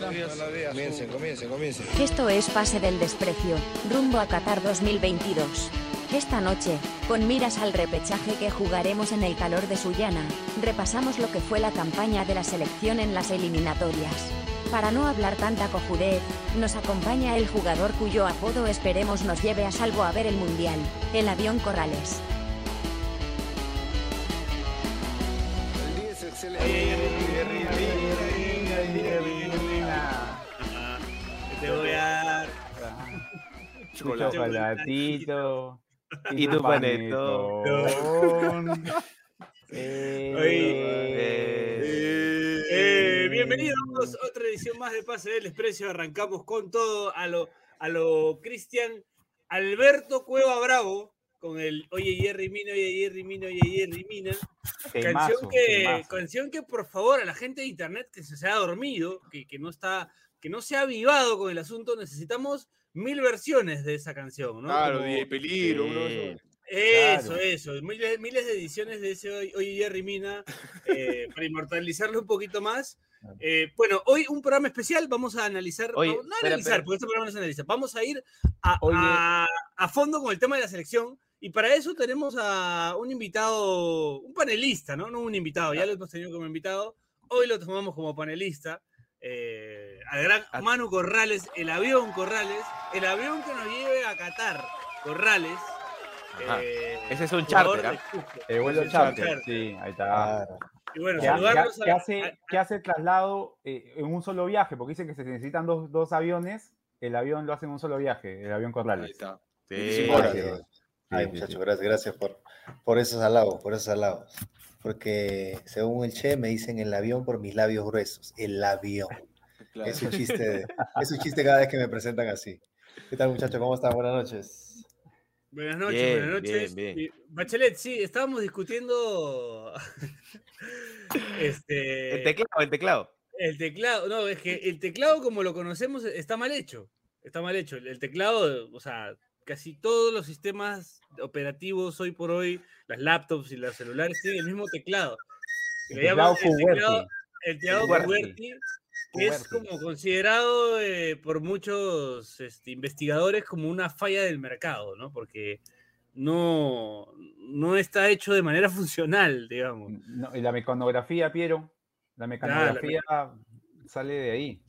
Comiencen, comiencen, comiencen. Esto es Pase del Desprecio, rumbo a Qatar 2022. Esta noche, con miras al repechaje que jugaremos en el calor de Sullana, repasamos lo que fue la campaña de la selección en las eliminatorias. Para no hablar tanta cojudez, nos acompaña el jugador cuyo apodo esperemos nos lleve a salvo a ver el Mundial, el avión Corrales. El día es excelente. Chocolatito. Y tu panetón. Eh, Eh, eh, bienvenidos a otra edición más de Pase del Desprecio. Arrancamos con todo a lo, a lo Cristian Alberto Cueva Bravo con el Oye Jerry Mina, Oye Jerry Mina, Oye Jerry Mina. canción, que, canción que por favor a la gente de internet que se, se ha dormido, que, que no está, que no se ha avivado con el asunto, necesitamos mil versiones de esa canción, ¿no? Claro, Como- DJ Peligro, de Sí. esos. eso, Claro. eso. Miles, miles de ediciones de ese Oye Jerry Mina eh, para inmortalizarlo un poquito más. Eh, bueno, hoy un programa especial. Vamos a analizar. Oye, no, no espera, analizar, espera. porque este programa no se analiza. Vamos a ir a, a- a fondo con el tema de la selección. Y para eso tenemos a un invitado, un panelista, ¿no? No un invitado, ya lo hemos tenido como invitado. Hoy lo tomamos como panelista. Eh, al gran A- Manu Corrales, el avión Corrales, el avión que nos lleve a Qatar, Corrales. Ajá. eh, Ese es un charter, de ¿ah? Cusco. El vuelo charter, charter. sí, ahí está. Y bueno, Que, ha- que ha- saludarlos a- hace, a- que hace traslado eh, en un solo viaje, porque dicen que se necesitan dos, dos aviones, el avión lo hace en un solo viaje, el avión Ahí Corrales. está. Sí. 25 horas. Sí, Ay, sí, muchachos, gracias, gracias por, por esos halagos, por esos halagos. Porque según el Che me dicen el avión por mis labios gruesos. El avión. Claro. Es un chiste, de- es un chiste cada vez que me presentan así. ¿Qué tal, muchachos? ¿Cómo están? Buenas noches. Buenas noches, Bien, buenas noches. bien, Y, Bachelet, sí, estábamos discutiendo este, El teclado, el teclado. el teclado. No, es que el teclado como lo conocemos está mal hecho. Está mal hecho. El teclado, o sea, casi todos los sistemas operativos hoy por hoy, las laptops y los celulares tienen el mismo teclado. El teclado teclado, QWERTY. el teclado QWERTY. QWERTY, que es como considerado eh, por muchos este, investigadores como una falla del mercado, ¿no? Porque no, no está hecho de manera funcional, digamos. No, y la mecanografía, Piero, la mecanografía sale de ahí.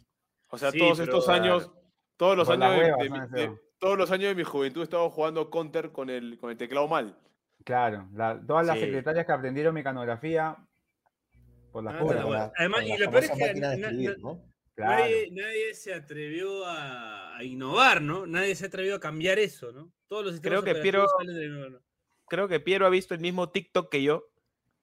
O sea, Sí, todos pero- estos años, todos los años de, de- todos los años de mi juventud he estado jugando counter con el, con el teclado mal. Claro, la- todas las Sí. secretarias que aprendieron mecanografía por las Ah, puras. la- Además, con y la lo peor es famosa que máquina de na- escribir, na- ¿no? Claro. Nadie, nadie se atrevió a, a innovar, ¿no? Nadie se ha atrevido a cambiar eso, ¿no? Todos los sistemas Creo que Piero- salen de nuevo, ¿no? Creo que Piero ha visto el mismo TikTok que yo,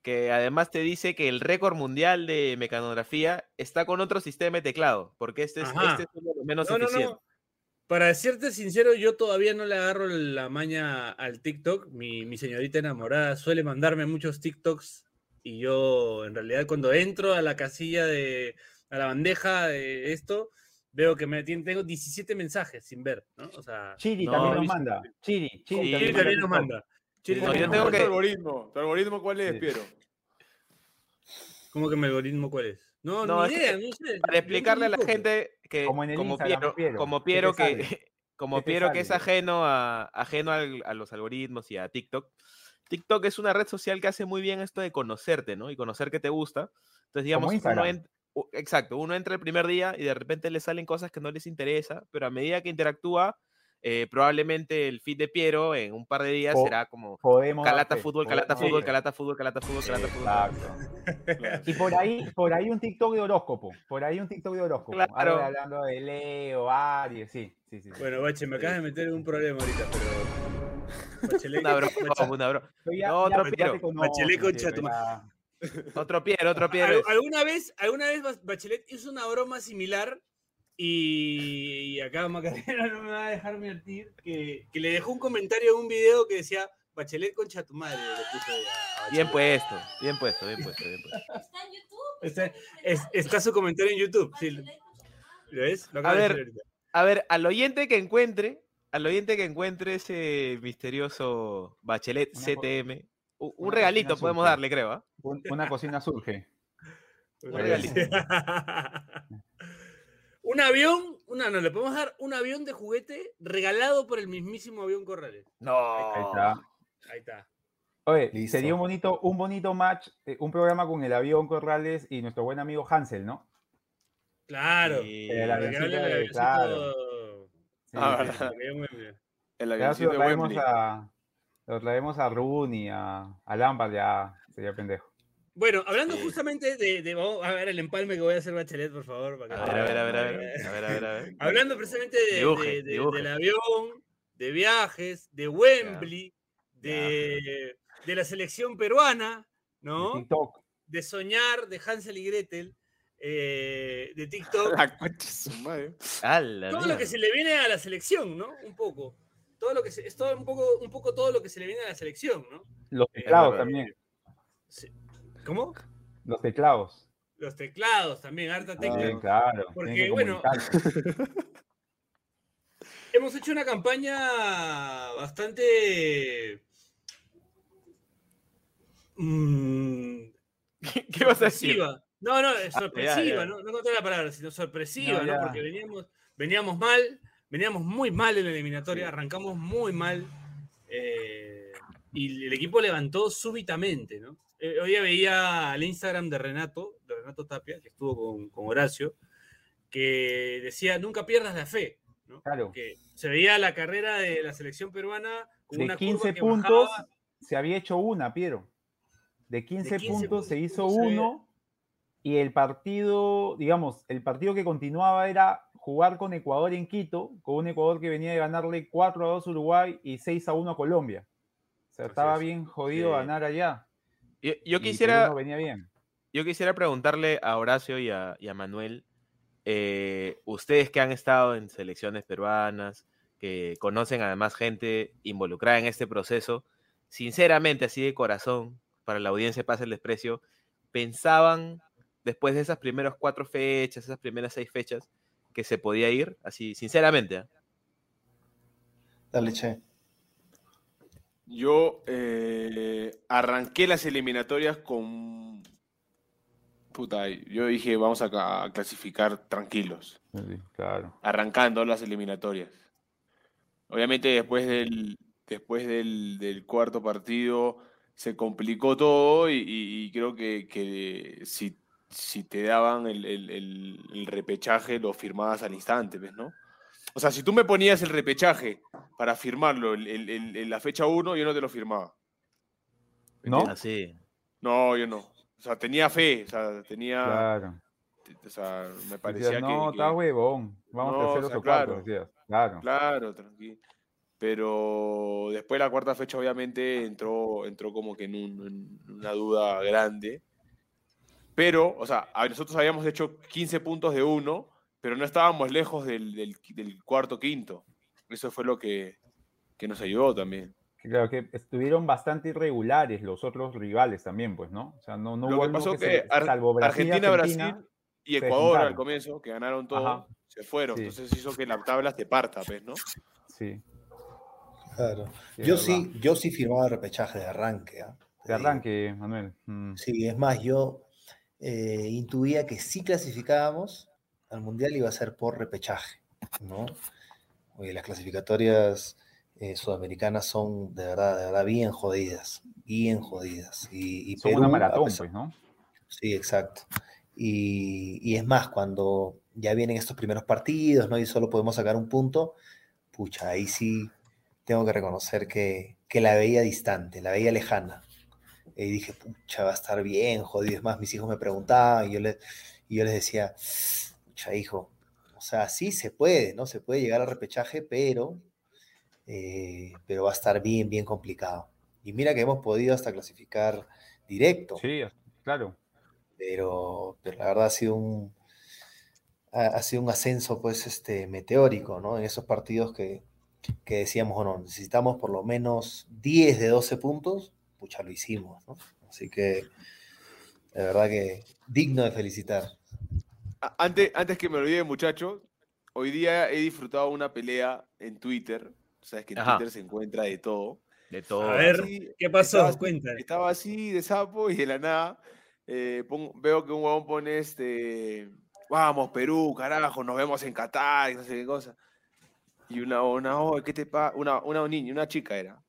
que además te dice que el récord mundial de mecanografía está con otro sistema de teclado, porque este es, este es uno de los menos No, no, eficientes. Para serte sincero, yo todavía no le agarro la maña al TikTok. Mi, mi señorita enamorada suele mandarme muchos TikToks y yo en realidad cuando entro a la casilla de, a la bandeja de esto, veo que me tengo 17 mensajes sin ver, ¿no? O sea, Chiri No, también nos manda. Chiri, Chiri Chiri también, también nos manda. Chiri No, también yo nos tengo ¿Cuál es manda. tu que- algoritmo? ¿Tu algoritmo cuál es, Sí. Piero? ¿Cómo que mi algoritmo cuál es? No, No, ni idea, que no sé. Para explicarle a la gente que Como en el como Piero, Piero, como ¿qué te Piero que sale? como ¿Qué te Piero que es ajeno a ajeno al- a los algoritmos y a TikTok. TikTok es una red social que hace muy bien esto de conocerte, ¿no? Y conocer qué te gusta. Entonces, digamos, uno exacto, uno entra el primer día y de repente le salen cosas que no les interesa, pero a medida que interactúa, eh, probablemente el feed de Piero en un par de días Po- será como calata fútbol, calata fútbol, calata fútbol, calata fútbol, calata fútbol. calata fútbol. Claro. Y por ahí, por ahí un TikTok de horóscopo. Por ahí un TikTok de horóscopo. Claro. Algo hablando de Leo, Aries, sí, sí, sí. sí. Bueno, Bache, me acabas de meter en un problema ahorita, pero. Bachelet, Una broma, Bache- una broma. Pero ya- no, ya- otro Piero. Bachelet con Piero, Chatumá. ya. Otro Piero, otro Piero. ¿Alguna vez, alguna vez Bachelet hizo una broma similar y, y acá Macarena no me va a dejar mentir que, que le dejó un comentario en un video que decía Bachelet concha tu madre. Bien puesto, bien puesto, bien puesto, bien puesto. Está en YouTube. Está, es- está su comentario en YouTube. sí, ¿Lo ves? Lo A ver. A ver, al oyente que encuentre, al oyente que encuentre ese misterioso Bachelet Una CTM, un una regalito podemos surge. darle, creo. Un- una cocina surge. Un regalito. Un avión, una, no, le podemos dar un avión de juguete regalado por el mismísimo avión Corrales. No. Ahí está. Ahí está. Oye, Listo. sería un bonito, un bonito match, eh, un programa con el avión Corrales y nuestro buen amigo Hansel, ¿no? Claro. Sí. El que avioncito de- claro. Sí, Ah, sí. El avioncito lo de traemos Wembley. a, lo traemos a Rooney, a, a Lampard, ya sería pendejo. Bueno, hablando Sí. justamente de, de- Vamos a ver el empalme que voy a hacer Bachelet, por favor. para que- A ver, a ver, a ver, a ver. A ver, a ver, a ver. Hablando precisamente de- Dibuje, de- de- dibuje. del avión, de viajes, de Wembley, de, de la selección peruana, De ¿no? TikTok. De soñar, de Hansel y Gretel, eh, de TikTok. La de su madre. ¡Hala, todo lo que se le viene a la selección, ¿no? Un poco. Todo lo que se- es todo un poco, un poco todo lo que se le viene a la selección, ¿no? Los Eh, teclados verdad. también. Sí. ¿Cómo? Los teclados. Los teclados también, harta Ah, tecla. Sí, claro. Porque, bueno. Hemos hecho una campaña bastante. mm, ¿Qué vas a decir? sorpresiva. No, no, es Ah, sorpresiva, ya, ya. No, no encontré la palabra, sino sorpresiva, No. Porque veníamos, veníamos mal, veníamos muy mal en la eliminatoria, arrancamos muy mal. eh, y el equipo levantó súbitamente, ¿no? Eh, hoy veía el Instagram de Renato, de Renato Tapia, que estuvo con, con Horacio, que decía, nunca pierdas la fe, ¿no? Claro. Que se veía la carrera de la selección peruana con De una 15 curva que puntos bajaba. se había hecho una, Piero. De 15, 15 puntos se hizo se ve- uno y el partido, digamos, el partido que continuaba era jugar con Ecuador en Quito, con un Ecuador que venía de ganarle 4 a 2 a Uruguay y 6 a 1 a Colombia. O sea, Así estaba es. bien jodido Sí. ganar allá. Yo, quisiera, Perú no venía bien. yo quisiera preguntarle a Horacio y a, y a Manuel, eh, ustedes que han estado en selecciones peruanas, que conocen además gente involucrada en este proceso, sinceramente, así de corazón, para la audiencia pasa el desprecio, pensaban después de esas primeras cuatro fechas, esas primeras seis fechas, que se podía ir, así, sinceramente. ¿ah? Dale, che. Yo eh, arranqué las eliminatorias con. Puta, yo dije, vamos a, ca- a clasificar tranquilos, Sí, claro. arrancando las eliminatorias. Obviamente, después del, después del, del cuarto partido se complicó todo y, y- y creo que, que si, si te daban el, el- el- el repechaje, lo firmabas al instante, ¿ves, no? O sea, si tú me ponías el repechaje para firmarlo en, la fecha 1, yo no te lo firmaba. ¿No? Así. No, yo no. O sea, tenía fe, o sea, tenía, Claro. o sea, me Decías, parecía que- no, que, está huevón. Vamos No, o terceros sea, o cuartos, claro. Claro. Claro, tranquilo. Pero después de la cuarta fecha, obviamente, entró, entró como que en, un- en una duda grande. Pero, o sea, a- nosotros habíamos hecho 15 puntos de uno, pero no estábamos lejos del, del, del cuarto quinto. Eso fue lo que, que nos ayudó también. Claro que estuvieron bastante irregulares los otros rivales también, pues, ¿no? O sea, no, no Lo hubo que pasó que, que se- Ar- salvo Brasil y Argentina, Brasil y Ecuador al comienzo, que ganaron todo, Ajá. se fueron. Sí. Entonces hizo que la tabla te parta, pues, ¿no? Sí, Claro. sí, yo sí, yo sí firmaba el repechaje de arranque. ¿ah? De arranque, Manuel. Mm. Sí, es más, yo eh, intuía que si clasificábamos al Mundial iba a ser por repechaje, ¿no? Oye, las clasificatorias eh, sudamericanas son de verdad, de verdad bien jodidas, bien jodidas. Y, y Son Perú, una maratón, pesar- pues, ¿no? Sí, exacto. Y, y es más, cuando ya vienen estos primeros partidos, ¿no? Y solo podemos sacar un punto, pucha, ahí sí tengo que reconocer que, que la veía distante, la veía lejana. Y dije, pucha, va a estar bien, jodido. Es más, mis hijos me preguntaban y yo les, y yo les decía, pucha, hijo, o sea, sí se puede, ¿no? Se puede llegar al repechaje, pero, eh, pero va a estar bien, bien complicado. Y mira que hemos podido hasta clasificar directo Sí, claro. pero, pero la verdad ha sido un ha, ha sido un ascenso pues este meteórico, ¿no? En esos partidos que, que decíamos, bueno, necesitamos por lo menos 10 de 12 puntos, pucha, lo hicimos, ¿no? Así que de verdad que digno de felicitar. Antes, antes que me olvide, muchachos, hoy día he disfrutado una pelea en Twitter. Sabes que en Ajá. Twitter se encuentra de todo. De todo. A ver, Así, ¿qué pasó? estaba Cuenta. Estaba así de sapo y de la nada eh, veo que un huevón pone este. vamos, Perú, carajo, nos vemos en Qatar, y no sé qué cosa. Y una, una, "Oye, ¿qué te pasa? Una, una niña, una chica era.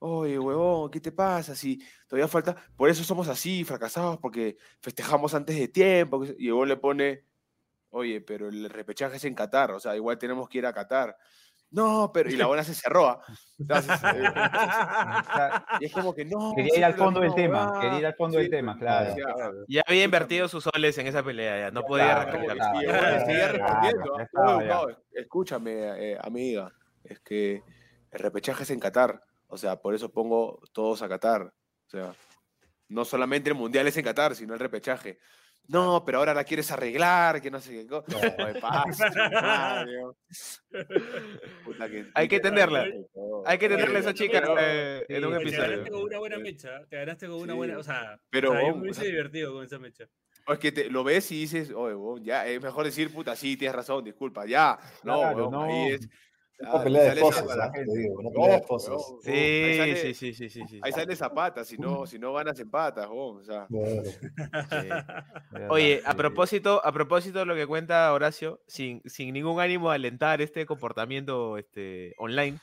Oye, huevón, ¿qué te pasa? Si todavía falta. Por eso somos así, fracasados, porque festejamos antes de tiempo. que se-". Y el huevón le pone, oye, pero el repechaje es en Qatar, o sea, igual tenemos que ir a Qatar. No, pero. Y la buena se cerró. ¿ah? Entonces, eh, y es como que no. quería ir al fondo del tema, huevada". quería ir al fondo del tema, claro. Ya había invertido sus soles en esa pelea, ya no podía ya ¿ah? escúchame, eh, amiga, es que el repechaje es en Qatar, o sea, por eso pongo todos a Qatar, o sea, no solamente el mundial es en Qatar, sino el repechaje. No, pero ahora la quieres arreglar, que no sé qué cosa. Oye, pasa, Mario. Puta que- Hay que tenerla. Hay que Oye, tenerle a esa chica eh, en un sí, Te episodio. ganaste con una buena mecha, te ganaste con una Sí, buena, o sea, pero o sea, yo vos, me o hubiese sea- divertido con esa mecha. O es que te, lo ves y dices, oye, ya, es mejor decir, puta, sí, tienes razón, disculpa, ya. No, Claro, ahí no. es. Una ah, pelea de digo, una No, pelea de huevón, Sí, ahí sale- sí, sí, sí. Ahí sale Zapata, si no, si no ganas empatas, o sea. Oye, a propósito, a propósito de lo que cuenta Horacio, sin, sin ningún ánimo de alentar este comportamiento este, online,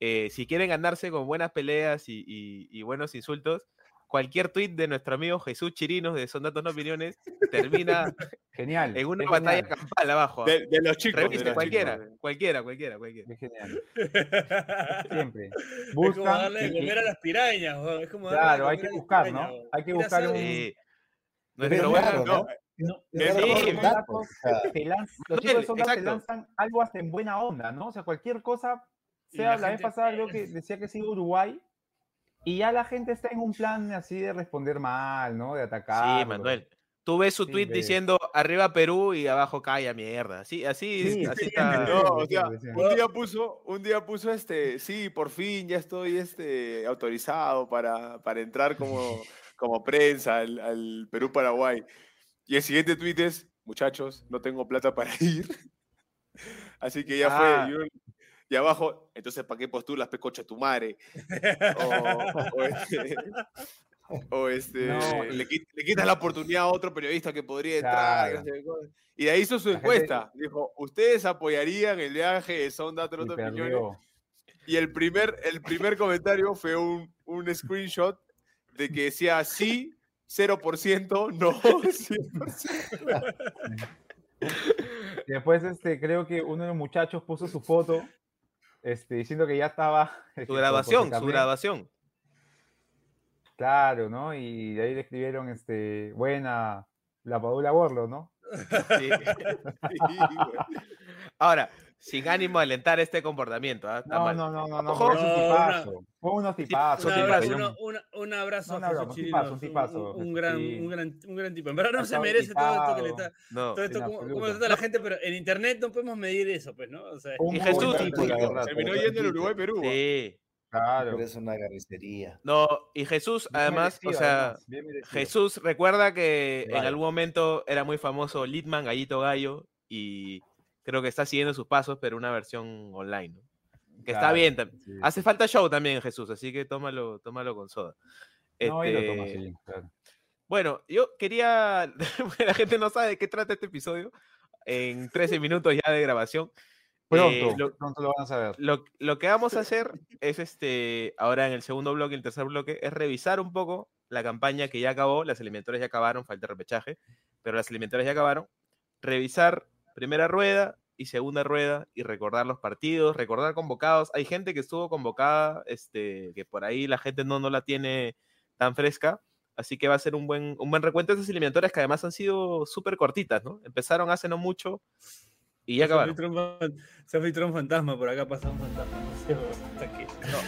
eh, si quieren ganarse con buenas peleas y, y- y buenos insultos, cualquier tweet de nuestro amigo Jesús Chirinos de Son Datos No Opiniones termina Genial. en una batalla genial, campal abajo. De, de los chicos. de Revisen, los cualquiera, chicos. cualquiera, cualquiera, cualquiera. Es genial. Siempre. Es como darle de comer a las pirañas, es como darle de Claro, hay que buscar, pirañas, ¿no? Hay que buscar un- Sí. Nuestro raro, ¿no? No, Sí, sí. datos, los chicos de Sonda te lanzan algo hasta en buena onda, ¿no? O sea, cualquier cosa, sea la la, vez pasada creo que decía que sigue Uruguay, y ya la gente está en un plan así de responder mal, ¿no? De atacar. Sí, Manuel. Tú ves su Sí, tweet ves. diciendo arriba Perú y abajo calla mierda. Sí, así, Sí, así sí, está. No, o Sí, sea, sí, sí. un día puso, un día puso este, sí, por fin ya estoy este, autorizado para, para entrar como, como prensa al, al Perú-Paraguay. Y el siguiente tweet es, muchachos, no tengo plata para ir. Así que ya Ah. fue. Y, y abajo, entonces, ¿para qué postulas, pecocha tu madre? O, o este, o este, No, le, le quitas la oportunidad a otro periodista que podría entrar. y Claro. Y de ahí hizo su La gente- encuesta. Dijo, ¿ustedes apoyarían el viaje de Sonda Y Troto Piñones? perdió. Y el primer, el primer comentario fue un, un screenshot de que decía sí, 0%, no, 100%. Y después, este, creo que uno de los muchachos puso su foto, este, diciendo que ya estaba. Su por- grabación, su grabación. Claro, ¿no? Y de ahí le escribieron, este, buena, la Padula Borlo, ¿no? Sí. Sí, güey. Ahora, sin ánimo de alentar este comportamiento. Está No, no, no, no, no. Fue unos tipazos. Un abrazo, un abrazo No, a un tipazo, un un- tipazo, un, un Jesús, gran, sí. un, gran, un gran tipo. En verdad no se merece todo esto que le está. No. Todo esto, en ¿cómo, cómo absoluto. trata la gente? Pero en internet no podemos medir eso, pues, ¿no? O sea, Un Y Jesús, terminó yendo el. Uruguay-Perú. ¿ah? Sí. Claro. pero es una carnicería. No, y Jesús, Bien además, o merecido, sea, además, bien merecido. Jesús recuerda que en Vale. algún momento era muy famoso Litman, Gallito Gallo, y creo que está siguiendo sus pasos, pero una versión online, ¿no? Que está Claro, bien. tam- sí. Hace falta show también, Jesús, así que tómalo, tómalo con soda. No, lo Este, sí, claro. Bueno, yo quería, la gente no sabe de qué trata este episodio, en 13 minutos ya de grabación. Pronto, eh, lo- pronto lo van a saber. lo, lo que vamos a hacer es este, ahora en el segundo bloque, el tercer bloque, es revisar un poco la campaña que ya acabó, las eliminatorias ya acabaron, falta repechaje, pero las eliminatorias ya acabaron. Revisar primera rueda y segunda rueda y recordar los partidos, recordar convocados. Hay gente que estuvo convocada, este, que por ahí la gente no, no la tiene tan fresca. Así que va a ser un buen, un buen recuento de esas eliminatorias que además han sido súper cortitas, ¿no? Empezaron hace no mucho y ya se acabaron. filtró, un, fan- se filtró un fantasma, por acá pasa un fantasma.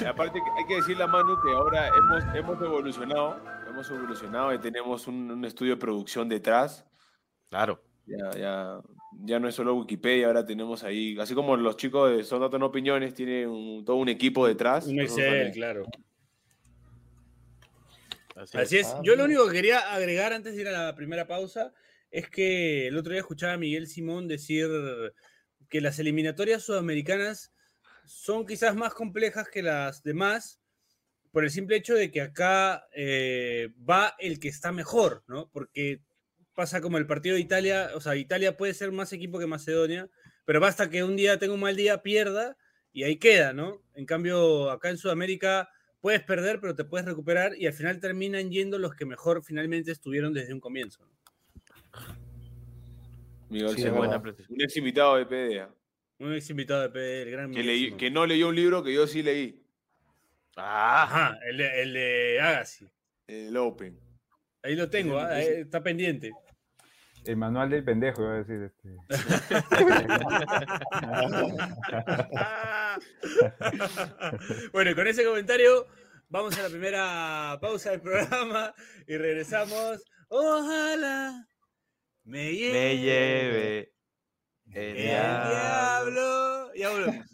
No aparte hay que decirle a Manu que ahora hemos, hemos evolucionado, hemos evolucionado y tenemos un, un estudio de producción detrás. Claro. Ya, ya, ya no es solo Wikipedia, ahora tenemos ahí, así como los chicos de Son Datos No Opiniones, tienen un- todo un equipo detrás. Un Excel, claro. Así, Así es. es. Yo lo único que quería agregar antes de ir a la primera pausa es que el otro día escuchaba a Miguel Simón decir que las eliminatorias sudamericanas son quizás más complejas que las demás por el simple hecho de que acá eh, va el que está mejor, ¿no? Porque pasa como el partido de Italia, o sea, Italia puede ser más equipo que Macedonia, pero basta que un día tenga un mal día, pierda y ahí queda, ¿no? En cambio, acá en Sudamérica puedes perder, pero te puedes recuperar y al final terminan yendo los que mejor finalmente estuvieron desde un comienzo. ¿no? Miguel Sí, buena un ex invitado de PDA. Un ex invitado de PD, el gran Que, leí- que no leyó un libro que yo sí leí, Ah, Ajá, el de, el de Agassi. el Open. Ahí lo tengo, ah, eh, está pendiente. El manual del pendejo, iba a decir. Este. bueno, y con ese comentario vamos a la primera pausa del programa y regresamos. Ojalá me lleve, me lleve el el diablo. diablo. Ya volvemos.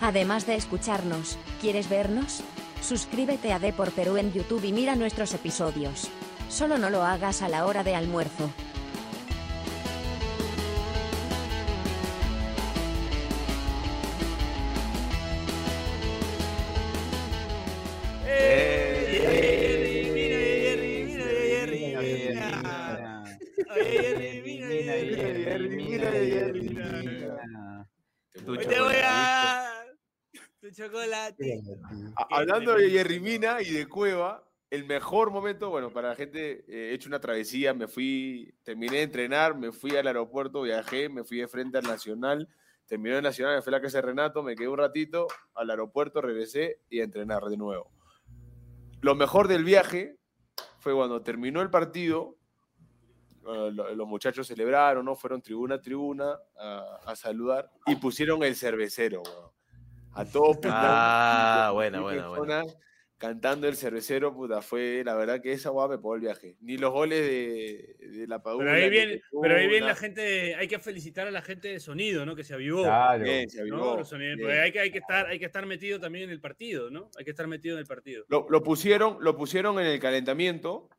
Además de escucharnos, ¿quieres vernos? Suscríbete a D por Perú en YouTube y mira nuestros episodios. Solo no lo hagas a la hora de almuerzo. Tu te voy a tu chocolate. Hablando de Jerry Mina y de Cueva, el mejor momento, bueno, para la gente, eh, he hecho una travesía, me fui, terminé de entrenar, me fui al aeropuerto, viajé, me fui de frente al Nacional, terminé el Nacional, me fui a la casa de Renato, me quedé un ratito, al aeropuerto, regresé y a entrenar de nuevo. Lo mejor del viaje fue cuando terminó el partido, eh, lo- los muchachos celebraron, ¿no? Fueron tribuna a tribuna a, a saludar y pusieron el cervecero, weón. A todo Ah, buena, buena, buena. Cantando el cervecero, puta, fue la verdad que esa guapa me pagó el viaje. Ni los goles de, de la Padula. Pero ahí de pero ahí Tuna. la gente, hay que felicitar a la gente de sonido, ¿no? Que se avivó. Claro. Bien, se avivó, sonidos, bien. porque hay que, hay, que estar, hay que estar metido también en el partido, ¿no? Hay que estar metido en el partido. Lo, lo pusieron, lo pusieron en el calentamiento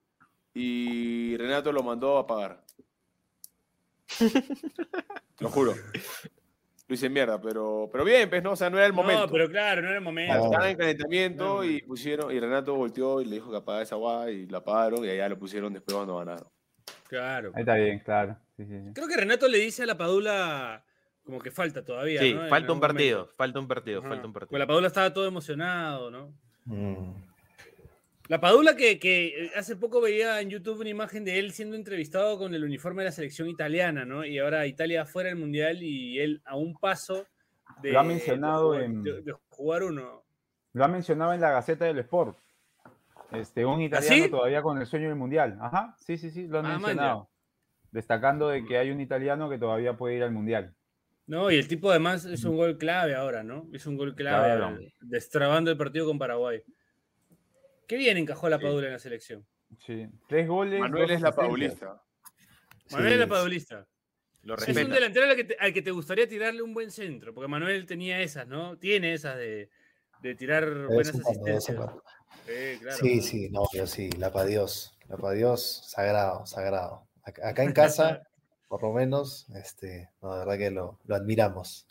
y Renato lo mandó a pagar. lo juro. Lo hice mierda, pero, pero bien, pues no, o sea, no era el momento. No, pero claro, no era el momento. Estaban en calentamiento No, y pusieron, y Renato volteó y le dijo que apagara esa guay y la apagaron y allá lo pusieron después cuando ganaron. Claro. Ahí está bien, claro. Sí, sí, sí. Creo que Renato le dice a la Padula como que falta todavía. Sí, falta un partido, falta un partido, Ajá. falta un Porque partido. la Padula estaba todo emocionado, ¿no? Mm. La Padula que, que hace poco veía en YouTube una imagen de él siendo entrevistado con el uniforme de la selección italiana, ¿no? Y ahora Italia fuera del Mundial y él a un paso de, Lo ha mencionado de jugar, en- de- de jugar uno. Lo ha mencionado en la Gaceta del Sport. Este, un italiano sí? todavía con el sueño del mundial. Ajá, sí, sí, sí, lo han Ah, man, mencionado. Destacando de que hay un italiano que todavía puede ir al mundial. No, y el tipo además es un gol clave ahora, ¿no? Es un gol clave, Claro. eh, destrabando el partido con Paraguay. Qué bien encajó la Sí. Padula en la selección. Sí. Tres goles. Manuel es la paulista. Manuel es la Sí, padulista. Lo Es un delantero al que, te, al que te gustaría tirarle un buen centro, porque Manuel tenía esas, ¿no? Tiene esas de, de tirar buenas asistencias. Sí, claro. Sí, sí, no, yo sí, la pa' Dios, la pa' Dios, sagrado, sagrado. Acá, en casa, por lo menos, este, no, de verdad que lo, lo admiramos.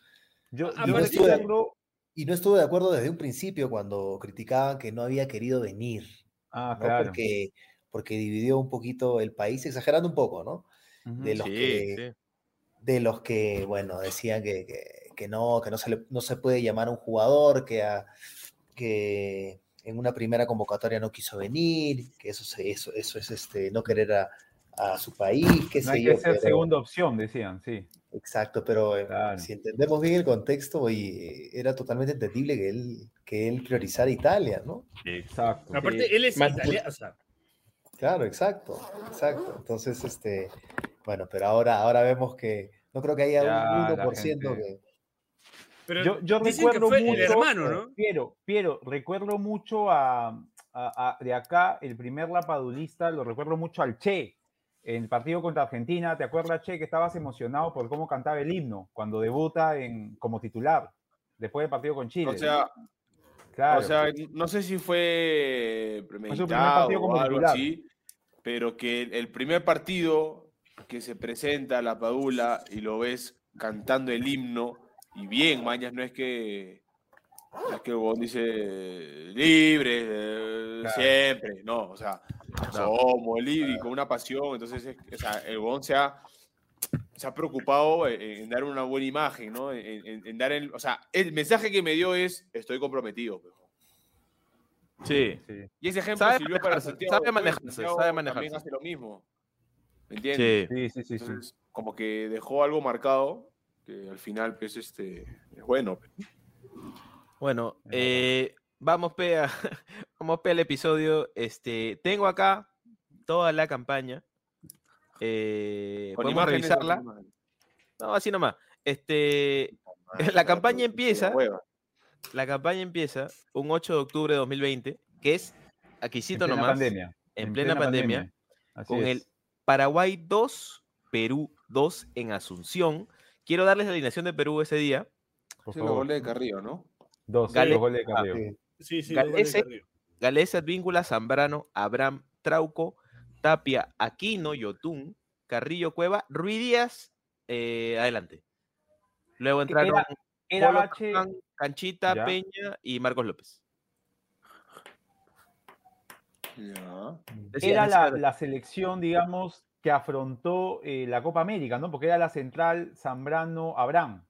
Yo, yo recuerdo- Y no estuve de acuerdo desde un principio cuando criticaban que no había querido venir, Ah, ¿no? claro. Porque, porque dividió un poquito el país, exagerando un poco, ¿no? De los Sí, que- sí. de los que, bueno, decían que, que- que no, que no se, le- no se puede llamar a un jugador que, a- que en una primera convocatoria no quiso venir, que eso, se- eso, eso es este, no querer a, a su país, qué No sé hay yo. que ser pero- segunda opción, decían, sí. Exacto, pero eh, Claro. si entendemos bien el contexto, oye, era totalmente entendible que él, que él priorizara Italia, ¿no? Exacto. Aparte, él es Más- italiano, o sea, Claro, exacto, exacto. Entonces, este, bueno, pero ahora, ahora vemos que no creo que haya Ya, un la 1% gente- que... pero Yo, yo dicen que recuerdo fue mucho. el hermano, ¿no? Piero, Piero, recuerdo mucho a, a- a- de acá, el primer lapadulista, lo recuerdo mucho al Che, en el partido contra Argentina. ¿Te acuerdas, Che, que estabas emocionado por cómo cantaba el himno cuando debuta en, como titular, después del partido con Chile? O sea, claro. o sea, no sé si fue premeditado o algo titular. así, pero que el- el primer partido que se presenta a la Padula y lo ves cantando el himno, y bien, Mañas, no es que Es que el huevón dice libre, eh, Claro. siempre, no, o sea, somos libre y con una pasión, entonces es- o sea, el huevón se ha, se ha preocupado en, en dar una buena imagen, ¿no? En, en- en dar el, o sea, el mensaje que me dio es estoy comprometido. Sí. Sí. Y ese ejemplo Sabe sirvió para Santiago. sabe manejarse, Santiago sabe También manejarse. hace lo mismo. ¿Me entiendes? Sí. Sí, sí, sí, sí. Como que dejó algo marcado que al final, pues, este, es bueno. pues. Bueno, eh, vamos, pe, a- vamos pe al episodio. Este, tengo acá toda la campaña. Eh, podemos imágenes, revisarla. No, así nomás. Este, la campaña empieza- la campaña empieza un 8 de octubre de 2020, que es, aquí En cito plena nomás, pandemia. en plena pandemia, con es. el Paraguay 2, Perú 2 en Asunción. Quiero darles la alineación de Perú ese día. Por Sí, los favor. goles de Carrillo, ¿no? Dos, goles de Carrillo. Sí. Sí, goles de Carrillo. Advíncula, Zambrano, Abraham, Trauco, Tapia, Aquino, Yotún, Carrillo, Cueva, Ruiz Díaz, eh, adelante. Luego entraron Era Polo Bache, Canchita, Ya. Peña y Marcos López. Era la, la selección, digamos, que afrontó eh, la Copa América, ¿no? Porque era la central Zambrano Abraham.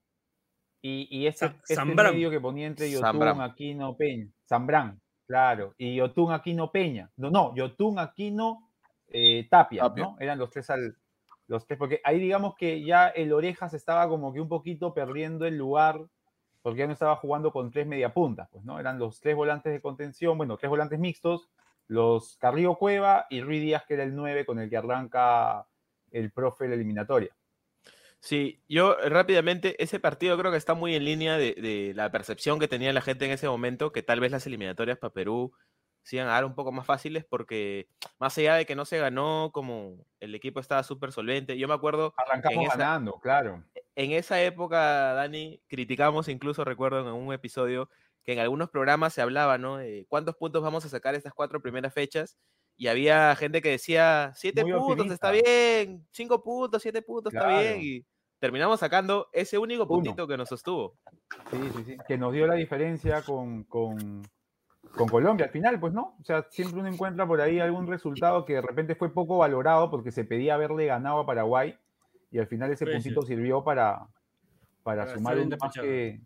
Y, este, este Zambrán. medio que ponía entre Yotún, Zambrán. Aquino, Peña. Zambrán, claro. Y Yotún, Aquino, Peña. No, no, Yotún, Aquino, eh, Tapia, Tapia. ¿no? Eran los tres al. Los tres, porque ahí digamos que ya el Orejas estaba como que un poquito perdiendo el lugar, porque ya no estaba jugando con tres mediapuntas, pues, ¿no? Eran los tres volantes de contención, bueno, tres volantes mixtos, los Carrillo Cueva y Ruiz Díaz, que era el 9 con el que arranca el profe la eliminatoria. Sí, yo eh, rápidamente, ese partido creo que está muy en línea de, de la percepción que tenía la gente en ese momento, que tal vez las eliminatorias para Perú se iban a dar un poco más fáciles, porque más allá de que no se ganó, como el equipo estaba súper solvente, yo me acuerdo Arrancamos esa- ganando, claro. en esa época, Dani, criticamos incluso, recuerdo en un episodio, que en algunos programas se hablaba, ¿no? De cuántos puntos vamos a sacar estas cuatro primeras fechas. Y había gente que decía, siete Muy puntos, está bien, cinco puntos, siete puntos, está bien. Y terminamos sacando ese único Uno. puntito que nos sostuvo. Sí, sí, sí. Que nos dio la diferencia con, con, con Colombia al final, pues no. O sea, siempre uno encuentra por ahí algún resultado que de repente fue poco valorado porque se pedía haberle ganado a Paraguay y al final ese puntito sirvió para, para, Para sumar uno más que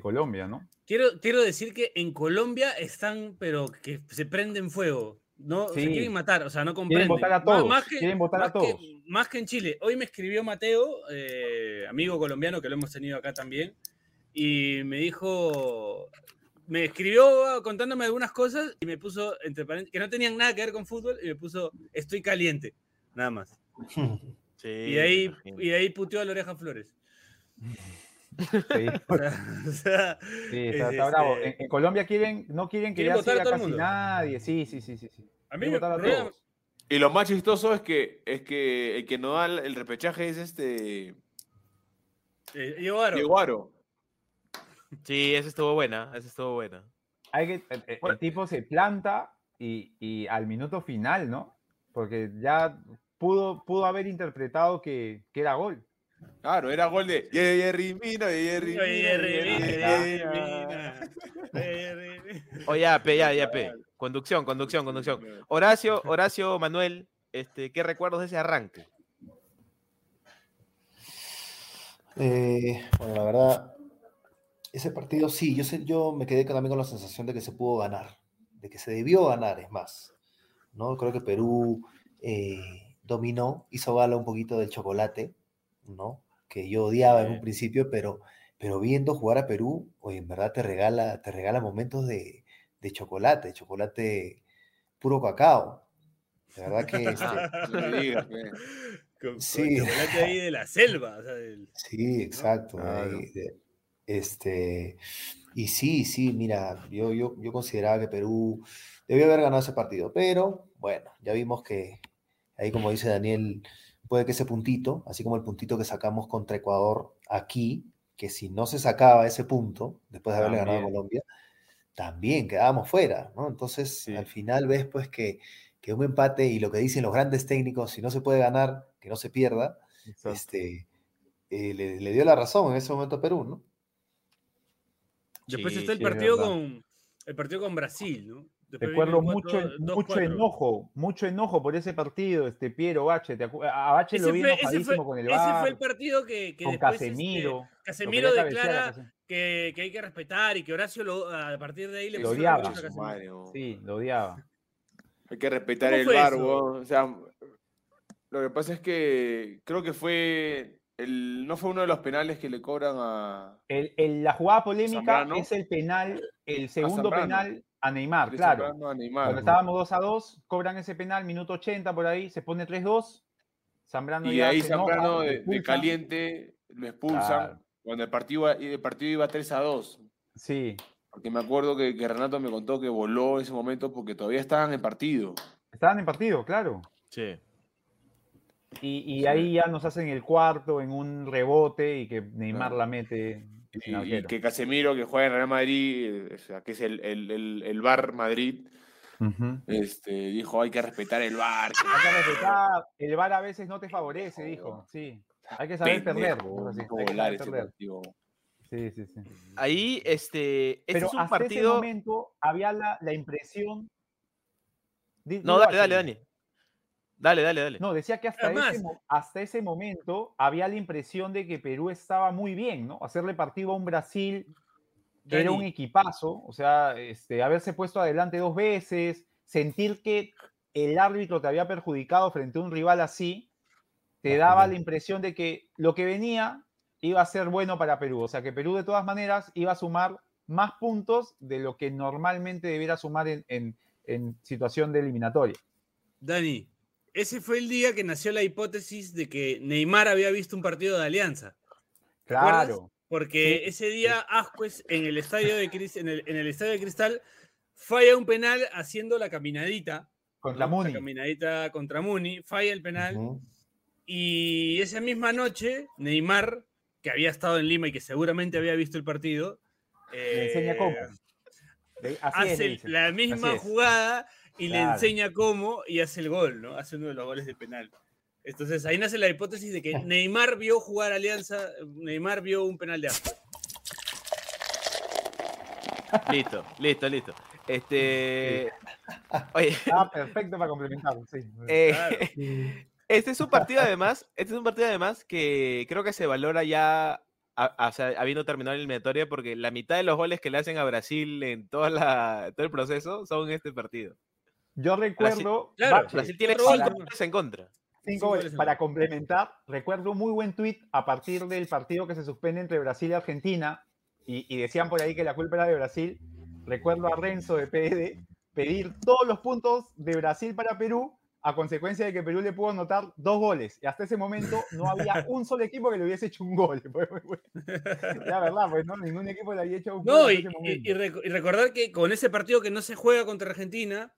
Colombia, ¿no? Quiero, quiero decir que en Colombia están, pero que se prenden fuego. No, se Sí. quieren matar, o sea, no comprenden. Quieren votar a todos. Más que, quieren votar a más que- todos. más que en Chile. Hoy me escribió Mateo, eh, amigo colombiano que lo hemos tenido acá también, y me dijo, me escribió contándome algunas cosas y me puso, entre paréntesis, que no tenían nada que ver con fútbol, y me puso, estoy caliente, nada más. Sí, Y de ahí, y de ahí puteó a la oreja Flores. Sí, O sea, o sea, sí, está, es- está bravo. En, en Colombia quieren, no quieren que quieren ya votar a siga todo el casi mundo. nadie. Sí, sí, sí, sí. sí. a mí me, a. Y lo más chistoso es que, es que el que no da el- repechaje es este eh, Diego Aro. Diego Aro. Sí, esa estuvo buena, esa estuvo buena. Hay que, el, el- el tipo se planta y, y al minuto final, ¿no? Porque ya pudo, pudo haber interpretado que, que era gol. Claro, era gol de Jerry Mina, Jerry Mina, Oye, ya, pe, ya, ya, pe. Conducción, conducción, conducción. Horacio, Horacio, Manuel, este, ¿qué recuerdos de ese arranque? Eh, bueno, la verdad, ese partido sí, yo, sé, yo me quedé también con la sensación de que se pudo ganar, de que se debió ganar, es más. ¿no? Creo que Perú eh, dominó, hizo gala un poquito del chocolate, ¿no? que yo odiaba en un principio, pero, pero viendo jugar a Perú, oye, en verdad te regala, te regala momentos de, de chocolate, chocolate puro cacao. De verdad que este. Con, con Sí. chocolate ahí de la selva. o sea, del- Sí, exacto. Claro. ahí, de- este, y sí, sí, mira, yo, yo, yo consideraba que Perú debió haber ganado ese partido, pero bueno, ya vimos que ahí, como dice Daniel, puede que ese puntito, así como el puntito que sacamos contra Ecuador aquí, que si no se sacaba ese punto, después de haberle ganado a. Colombia, también quedábamos fuera, ¿no? Entonces, Sí. al final ves pues que, que un empate y lo que dicen los grandes técnicos, si no se puede ganar, que no se pierda, este, eh, le, le dio la razón en ese momento a Perú, ¿no? Después Sí, está el sí, partido con el partido con Brasil, ¿no? Recuerdo mucho, mucho enojo, mucho enojo por ese partido, este Piero Bache. ¿te acu- a Bache Ese lo vi fue, ese enojadísimo fue- con el ese fue el partido que, que con después, este, Casemiro. Casemiro declara que, que hay que respetar y que Horacio lo- a partir de ahí le Lo odiaba. a Casemiro. Sí, lo odiaba. Hay que respetar ¿Cómo el bar. O sea, lo que pasa es que creo que fue. El, no fue uno de los penales que le cobran a. El- el- la jugada polémica Zambrano. es el penal, el segundo penal a Neymar, claro. A Neymar. Cuando estábamos 2 a 2, cobran ese penal, minuto 80 por ahí, se pone 3-2. Zambrano Y ya ahí Zambrano de, de caliente lo expulsan. Claro. Cuando el partido, el partido iba 3 a 2. Sí, Porque me acuerdo que, que Renato me contó que voló en ese momento porque todavía estaban en partido. estaban en partido, claro. Sí. Y, y Sí. ahí ya nos hacen el cuarto en un rebote y que Neymar Claro. la mete Y, y que Casemiro, que juega en Real Madrid, eh, o sea, que es el, el, el, el Bar Madrid, este, dijo hay que respetar el Bar. Hay que respetar, el VAR a veces no te favorece, dijo. Sí, hay que saber perder. Sí, sí, sí. Ahí, este, este Pero es un hasta ese partido. momento había la, la impresión. No, dale, dale, Dani. Dale, dale, dale. No, decía que hasta Además- ese, hasta ese momento había la impresión de que Perú estaba muy bien, ¿no? Hacerle partido a un Brasil que era un equipazo, o sea, este, haberse puesto adelante dos veces, sentir que el árbitro te había perjudicado frente a un rival así, te daba la impresión de que lo que venía iba a ser bueno para Perú, o sea, que Perú de todas maneras iba a sumar más puntos de lo que normalmente debiera sumar en, en- en situación de eliminatoria. Dani, ese fue el día que nació la hipótesis de que Neymar había visto un partido de Alianza. Claro, Porque ese día Ascuez en el estadio de en el, en el estadio de Cristal falla un penal haciendo la caminadita. contra ¿no? Muni. La caminadita contra Muni, falla el penal. Ujú. Y esa misma noche, Neymar, que había estado en Lima y que seguramente había visto el partido, Le enseña eh, cómo. Hace la misma jugada y le enseña cómo y hace el gol, ¿no? Hace uno de los goles de penal. Entonces ahí nace la hipótesis de que Neymar vio jugar Alianza, Neymar vio un penal de Ascuez. Listo, listo, listo. Este. Oye, Ah, perfecto para complementar, sí. eh, Claro. este es un partido además, este es un partido además que creo que se valora ya, a- a- o sea, habiendo terminado la eliminatoria, porque la mitad de los goles que le hacen a Brasil en toda la, todo el proceso son en este partido. Yo recuerdo, claro, Bache, Brasil tiene cinco goles. en contra. cinco goles. para complementar, recuerdo un muy buen tuit a partir del partido que se suspende entre Brasil y Argentina, y, y decían por ahí que la culpa era de Brasil. Recuerdo a Renzo de PED pedir todos los puntos de Brasil para Perú a consecuencia de que Perú le pudo anotar dos goles. Y hasta ese momento no había un solo equipo que le hubiese hecho un gol. La verdad, pues no, ningún equipo le había hecho un gol. No, ese y recordar que con ese partido que no se juega contra Argentina,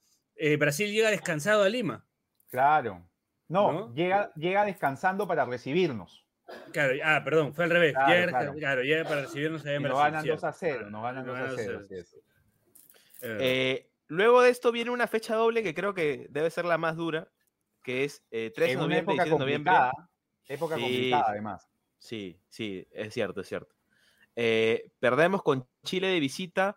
eh, Brasil llega descansado a Lima. Claro. No, ¿No? Llega, llega descansando para recibirnos. Claro, ah, perdón, fue al revés. Claro, llega, claro. claro, llega para recibirnos allá Y en nos Brasil. ganan cierto. 2 a 0. Claro, Nos ganan nos 2 a ganan 0. 2 así es. Eh, Eh, luego de esto viene una fecha doble que creo que debe ser la más dura, que es eh, 13 de noviembre y época 16 de noviembre. Época Sí, complicada, además. Sí, sí, es cierto, es cierto. Eh, perdemos con Chile de visita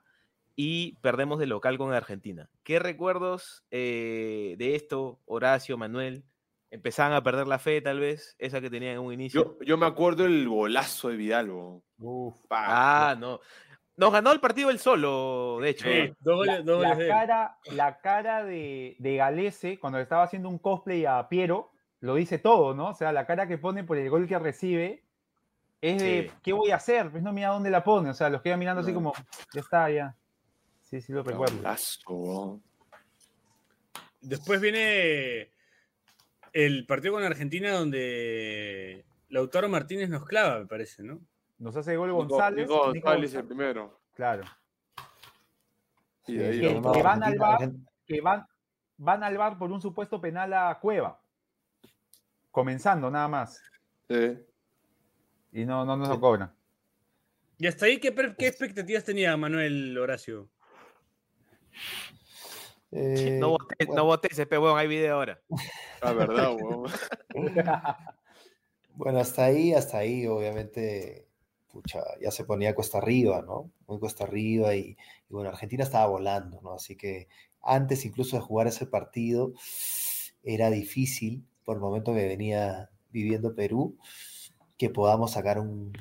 y perdemos de local con Argentina. ¿Qué recuerdos eh, de esto, Horacio, Manuel? ¿Empezaban a perder la fe, tal vez? Esa que tenían en un inicio. Yo, yo me acuerdo el golazo de Vidal, weón. Uf. Pa. ah, no. Nos ganó el partido él solo, de hecho. sí, dos La, la goles de él. cara, la cara de, de Galese, cuando le estaba haciendo un cosplay a Piero, lo dice todo, ¿no? O sea, la cara que pone por el gol que recibe es de, Sí. ¿qué voy a hacer? Pues no mira dónde la pone. O sea, los queda mirando así No. como, ya está, ya. Sí, sí lo recuerdo. Golazo, weón. Después viene el partido con Argentina donde Lautaro Martínez nos clava, me parece, ¿no? Nos hace gol González. Nico Nico González el primero. Claro. Y de ahí que- van al bar. Que van, van al bar por un supuesto penal a Cueva. Comenzando nada más. Sí. Y no, no nos lo cobran. Y hasta ahí, ¿qué, per- qué expectativas tenía Manuel Horacio? Eh, No voté, bueno, no voté ese weón, hay video ahora. La verdad, weón. Bueno, hasta ahí, hasta ahí, obviamente, pucha, ya se ponía cuesta arriba, ¿no? Muy cuesta arriba y, y bueno, Argentina estaba volando, ¿no? Así que antes incluso de jugar ese partido era difícil por el momento que venía viviendo Perú que podamos sacar un,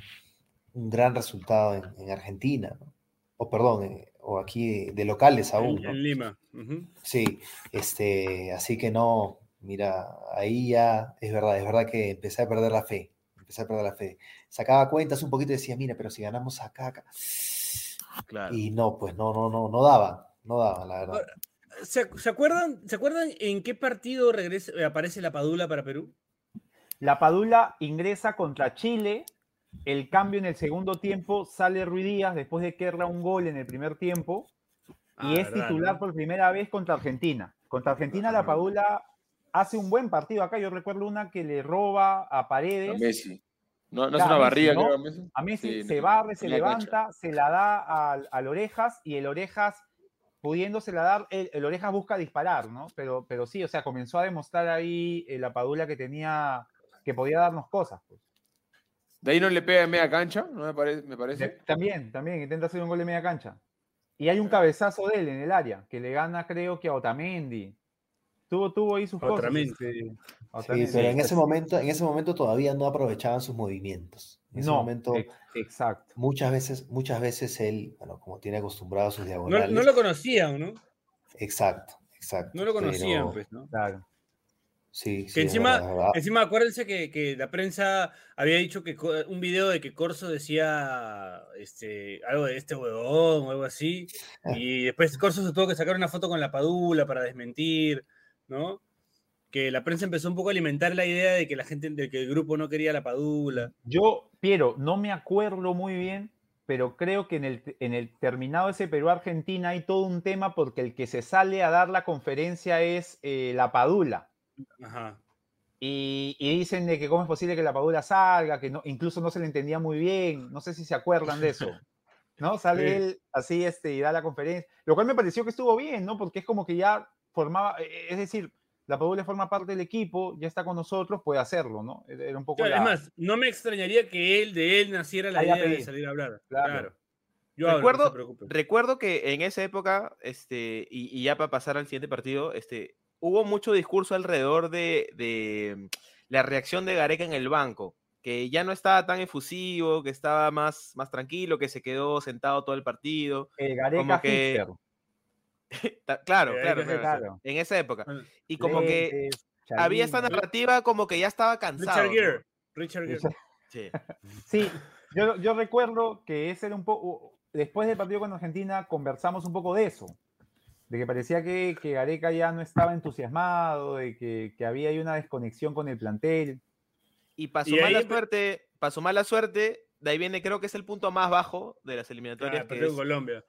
un gran resultado en, en Argentina, ¿no? o perdón, eh, o aquí de locales aún. En, ¿no? en Lima. ujú. Sí, este, así que no, mira, ahí ya es verdad, es verdad que empecé a perder la fe, empecé a perder la fe. Sacaba cuentas un poquito y decía, mira, pero si ganamos acá, acá. Claro. Y no, pues no, no, no, no daba, no daba, la verdad. ¿Se, se acuerdan, ¿Se acuerdan en qué partido regresa, eh, aparece la Padula para Perú? La Padula ingresa contra Chile. El cambio en el segundo tiempo sale Ruiz Díaz después de que erra un gol en el primer tiempo. Y Ah, es verdad, titular ¿no? por primera vez contra Argentina. Contra Argentina, la Padula hace un buen partido acá. Yo recuerdo una que le roba a A Paredes. Messi. No, no es una a barriga, ¿no? creo, a Messi. A Messi Sí, se no, barre, se levanta, se la da al, al Orejas y el Orejas, pudiéndosela dar, el, el Orejas busca disparar, ¿no? Pero, pero sí, o sea, comenzó a demostrar ahí eh, la Padula que tenía, que podía darnos cosas. pues. De ahí no le pega en media cancha, ¿no me, parece me De- parece? también, también, intenta hacer un gol de media cancha. Y hay un cabezazo de él en el área, que le gana, creo que a Otamendi. Tuvo, tuvo ahí sus cosas. Otamendi. este, Sí, Otamendi. pero en ese momento, en ese momento todavía no aprovechaban sus movimientos. En ese No, momento, ex- exacto. muchas veces, muchas veces él, bueno, como tiene acostumbrado a sus No, diagonales. no lo conocían, ¿no? Exacto, exacto. No lo conocían, pero pues, ¿no? Claro. Sí, Que encima, verdad, es verdad. encima acuérdense que, que la prensa había dicho que un video de que Corso decía este, algo de este huevón o algo así, y después Corso se tuvo que sacar una foto con la Padula para desmentir, ¿no? Que la prensa empezó un poco a alimentar la idea de que la gente, de que el grupo no quería la Padula. Yo, Piero, no me acuerdo muy bien, pero creo que en el, en el terminado ese Perú-Argentina hay todo un tema porque el que se sale a dar la conferencia es eh, la Padula. Ajá. Y, y dicen de que cómo es posible que la Padula salga, que no, incluso no se le entendía muy bien. No sé si se acuerdan de eso. ¿No? Sale Sí. él así este, y da la conferencia. Lo cual me pareció que estuvo bien, ¿no? Porque es como que ya formaba, eh, es decir, la Padula forma parte del equipo, ya está con nosotros, puede hacerlo, ¿no? Era un poco Claro, la- Es más, no me extrañaría que él, de él naciera la Haya idea de salir a hablar. Claro. Claro. Yo hablo, no Recuerdo- se preocupen. Recuerdo que en esa época, este, y, y ya para pasar al siguiente partido, este, hubo mucho discurso alrededor de, de, la reacción de Gareca en el banco, que ya no estaba tan efusivo, que estaba más, más tranquilo, que se quedó sentado todo el partido. eh, Gareca como que- Claro, Eh, claro, claro, claro. En esa época. Y como que Lentes, había esta narrativa como que ya estaba cansado. Richard ¿no? Gere. Richard Gere. Sí. Sí, yo, yo recuerdo que ese era un poco, después del partido con Argentina conversamos un poco de eso, de que parecía que, que Gareca ya no estaba entusiasmado, de que, que había ahí una desconexión con el plantel. Y para Y su mala ahí- suerte, para su mala suerte, de ahí viene, creo que es el punto más bajo de las eliminatorias, Ah, que es Colombia.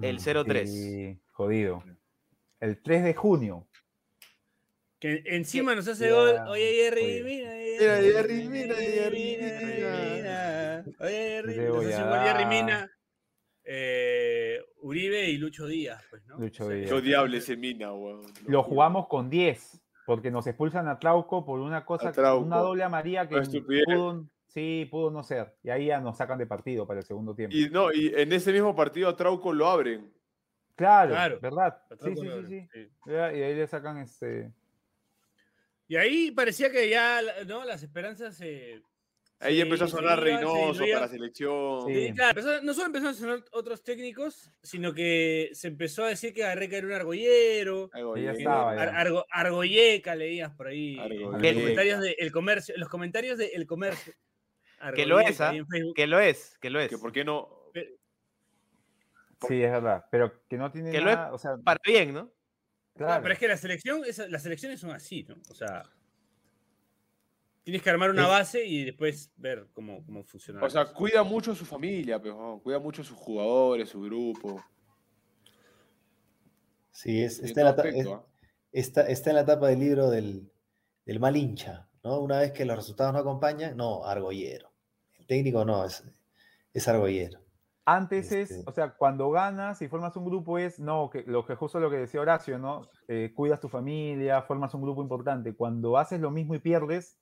el Mm. 0-3. Sí, jodido. El 3 de junio. Que encima nos hace gol. Oye, Jerry, oye. mira. Mira, Jerry, mira, Jerry, mira. Oye, Jerry. Nos hace gol Jerry dar. Uribe y Lucho Díaz, pues, ¿no? Lucho. Díaz. Qué odiable ese Mina, weón. Lo jugamos con 10, porque nos expulsan a Trauco por una cosa, una doble amarilla que pudo, sí, pudo no ser. Y ahí ya nos sacan de partido para el segundo tiempo. Y no, y en ese mismo partido a Trauco lo abren. Claro, Claro. ¿verdad? Sí, sí, sí, sí. Y ahí le sacan este. Y ahí parecía que ya, ¿no? Las esperanzas se. Ahí empezó a sonar Reynoso para la selección. Sí. Sí, claro, empezó- no solo empezaron a sonar otros técnicos, sino que se empezó a decir que Garreca era un argollero, bien. estaba. Ar- argo- leías por ahí. en Argoyeca. los comentarios de El Comercio, los comentarios de El Comercio. Que lo es, ¿ah? Que lo es, que lo es. Que por qué no. Sí, es verdad. Pero que no tiene Que lo es nada. O sea, Para bien, ¿no? claro. Pero es que la selección, las selecciones son así, ¿no? O sea, tienes que armar una Es- base y después ver cómo, cómo funciona. O sea, cuida mucho a su familia, pero no, cuida mucho a sus jugadores, su grupo. Sí, es, está, en la, aspecto, es- ¿ah? está, está en la etapa del libro del, del mal hincha, ¿no? Una vez que los resultados no acompañan, no, argollero. El técnico no, es, es argollero. Antes es, Este- o sea, cuando ganas y formas un grupo es, no, que lo que justo lo que decía Horacio, ¿no? Eh, cuidas tu familia, formas un grupo importante. Cuando haces lo mismo y pierdes,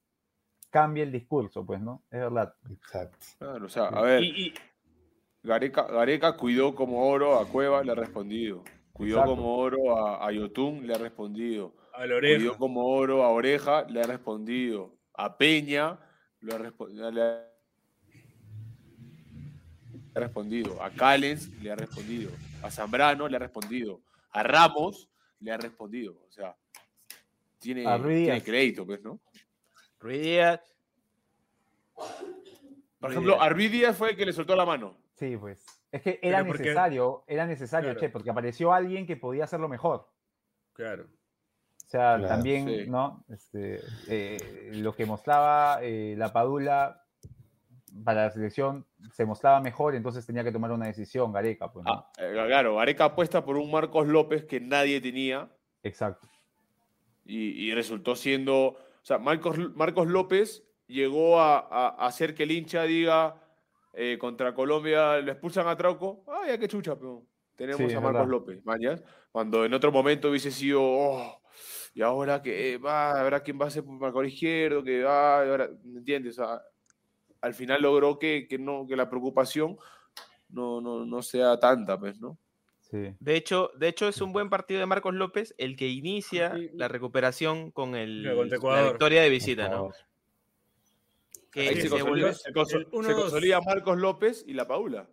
cambia el discurso, pues, ¿no? Es verdad. Exacto. Claro, o sea, a ver, Y, y- Gareca, Gareca cuidó como oro a Cueva, le ha respondido. Cuidó Exacto. como oro a, a Yotun, le ha respondido. a la oreja. Cuidó como oro a Oreja, le ha respondido. A Peña, lo ha respo- le ha respondido. A Callens, le ha respondido. A Zambrano, le ha respondido. A Ramos, le ha respondido. O sea, tiene, tiene crédito, pues, ¿no? Ruiz Díaz, Por ejemplo, a Ruiz Díaz fue el que le soltó la mano. Sí, pues. Es que era Pero porque- necesario, era necesario, Claro. che, porque apareció alguien que podía hacerlo mejor. Claro. O sea, Claro, también, sí. ¿no? Este, eh, lo que mostraba eh, la Padula para la selección se mostraba mejor, entonces tenía que tomar una decisión, Gareca, pues, ¿no? Ah, eh, claro, Gareca apuesta por un Marcos López que nadie tenía Exacto. y, y resultó siendo. Sea, Marcos, Marcos López llegó a, a- a hacer que el hincha diga eh, contra Colombia le expulsan a Trauco. Ah, ya qué chucha, pero tenemos Sí, a Marcos. López, mañas. Cuando en otro momento hubiese sido. "Oh, y ahora que va, habrá quien va a ser por marcador izquierdo, que va, ahora, ¿me entiendes? O sea, al final logró que, que no, que la preocupación no, no, no sea tanta, pues, ¿no? Sí. de hecho, de hecho es un buen partido de Marcos López, el que inicia Sí. la recuperación con el, la victoria de visita, ¿no? Que se, se consolida, volvió- se conso- el se 1-2. consolida Marcos López y la Paula.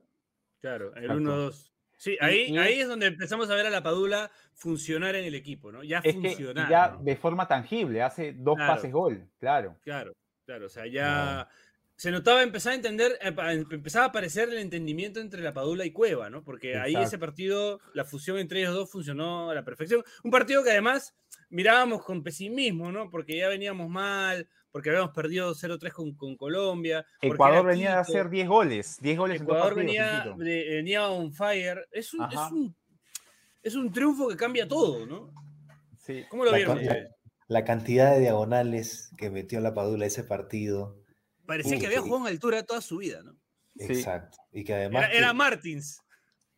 Claro, el Exacto. 1-2. Sí, ahí, y- ahí es donde empezamos a ver a la Padula funcionar en el equipo, ¿no? Ya Es que funcionar. ya ¿no? de forma tangible, hace dos Claro. pases gol, claro. Claro, claro. O sea, ya se notaba, empezaba a entender, eh, pa- empezaba a aparecer el entendimiento entre la Padula y Cueva, ¿no? Porque ahí ese partido, la fusión entre ellos dos funcionó a la perfección. Un partido que además mirábamos con pesimismo, ¿no? Porque ya veníamos mal, porque habíamos perdido 0-3 con, con Colombia. Ecuador venía de hacer 10 goles, 10 goles en dos Ecuador partidos. venía, de- venía on fire. Es un, es, un, es un triunfo que cambia todo, ¿no? Sí. ¿Cómo lo La, vieron la cantidad de diagonales que metió la Padula ese partido. Parecía Uf, que había sí. jugado en altura toda su vida, ¿no? Exacto. Y que además. Era, Martins.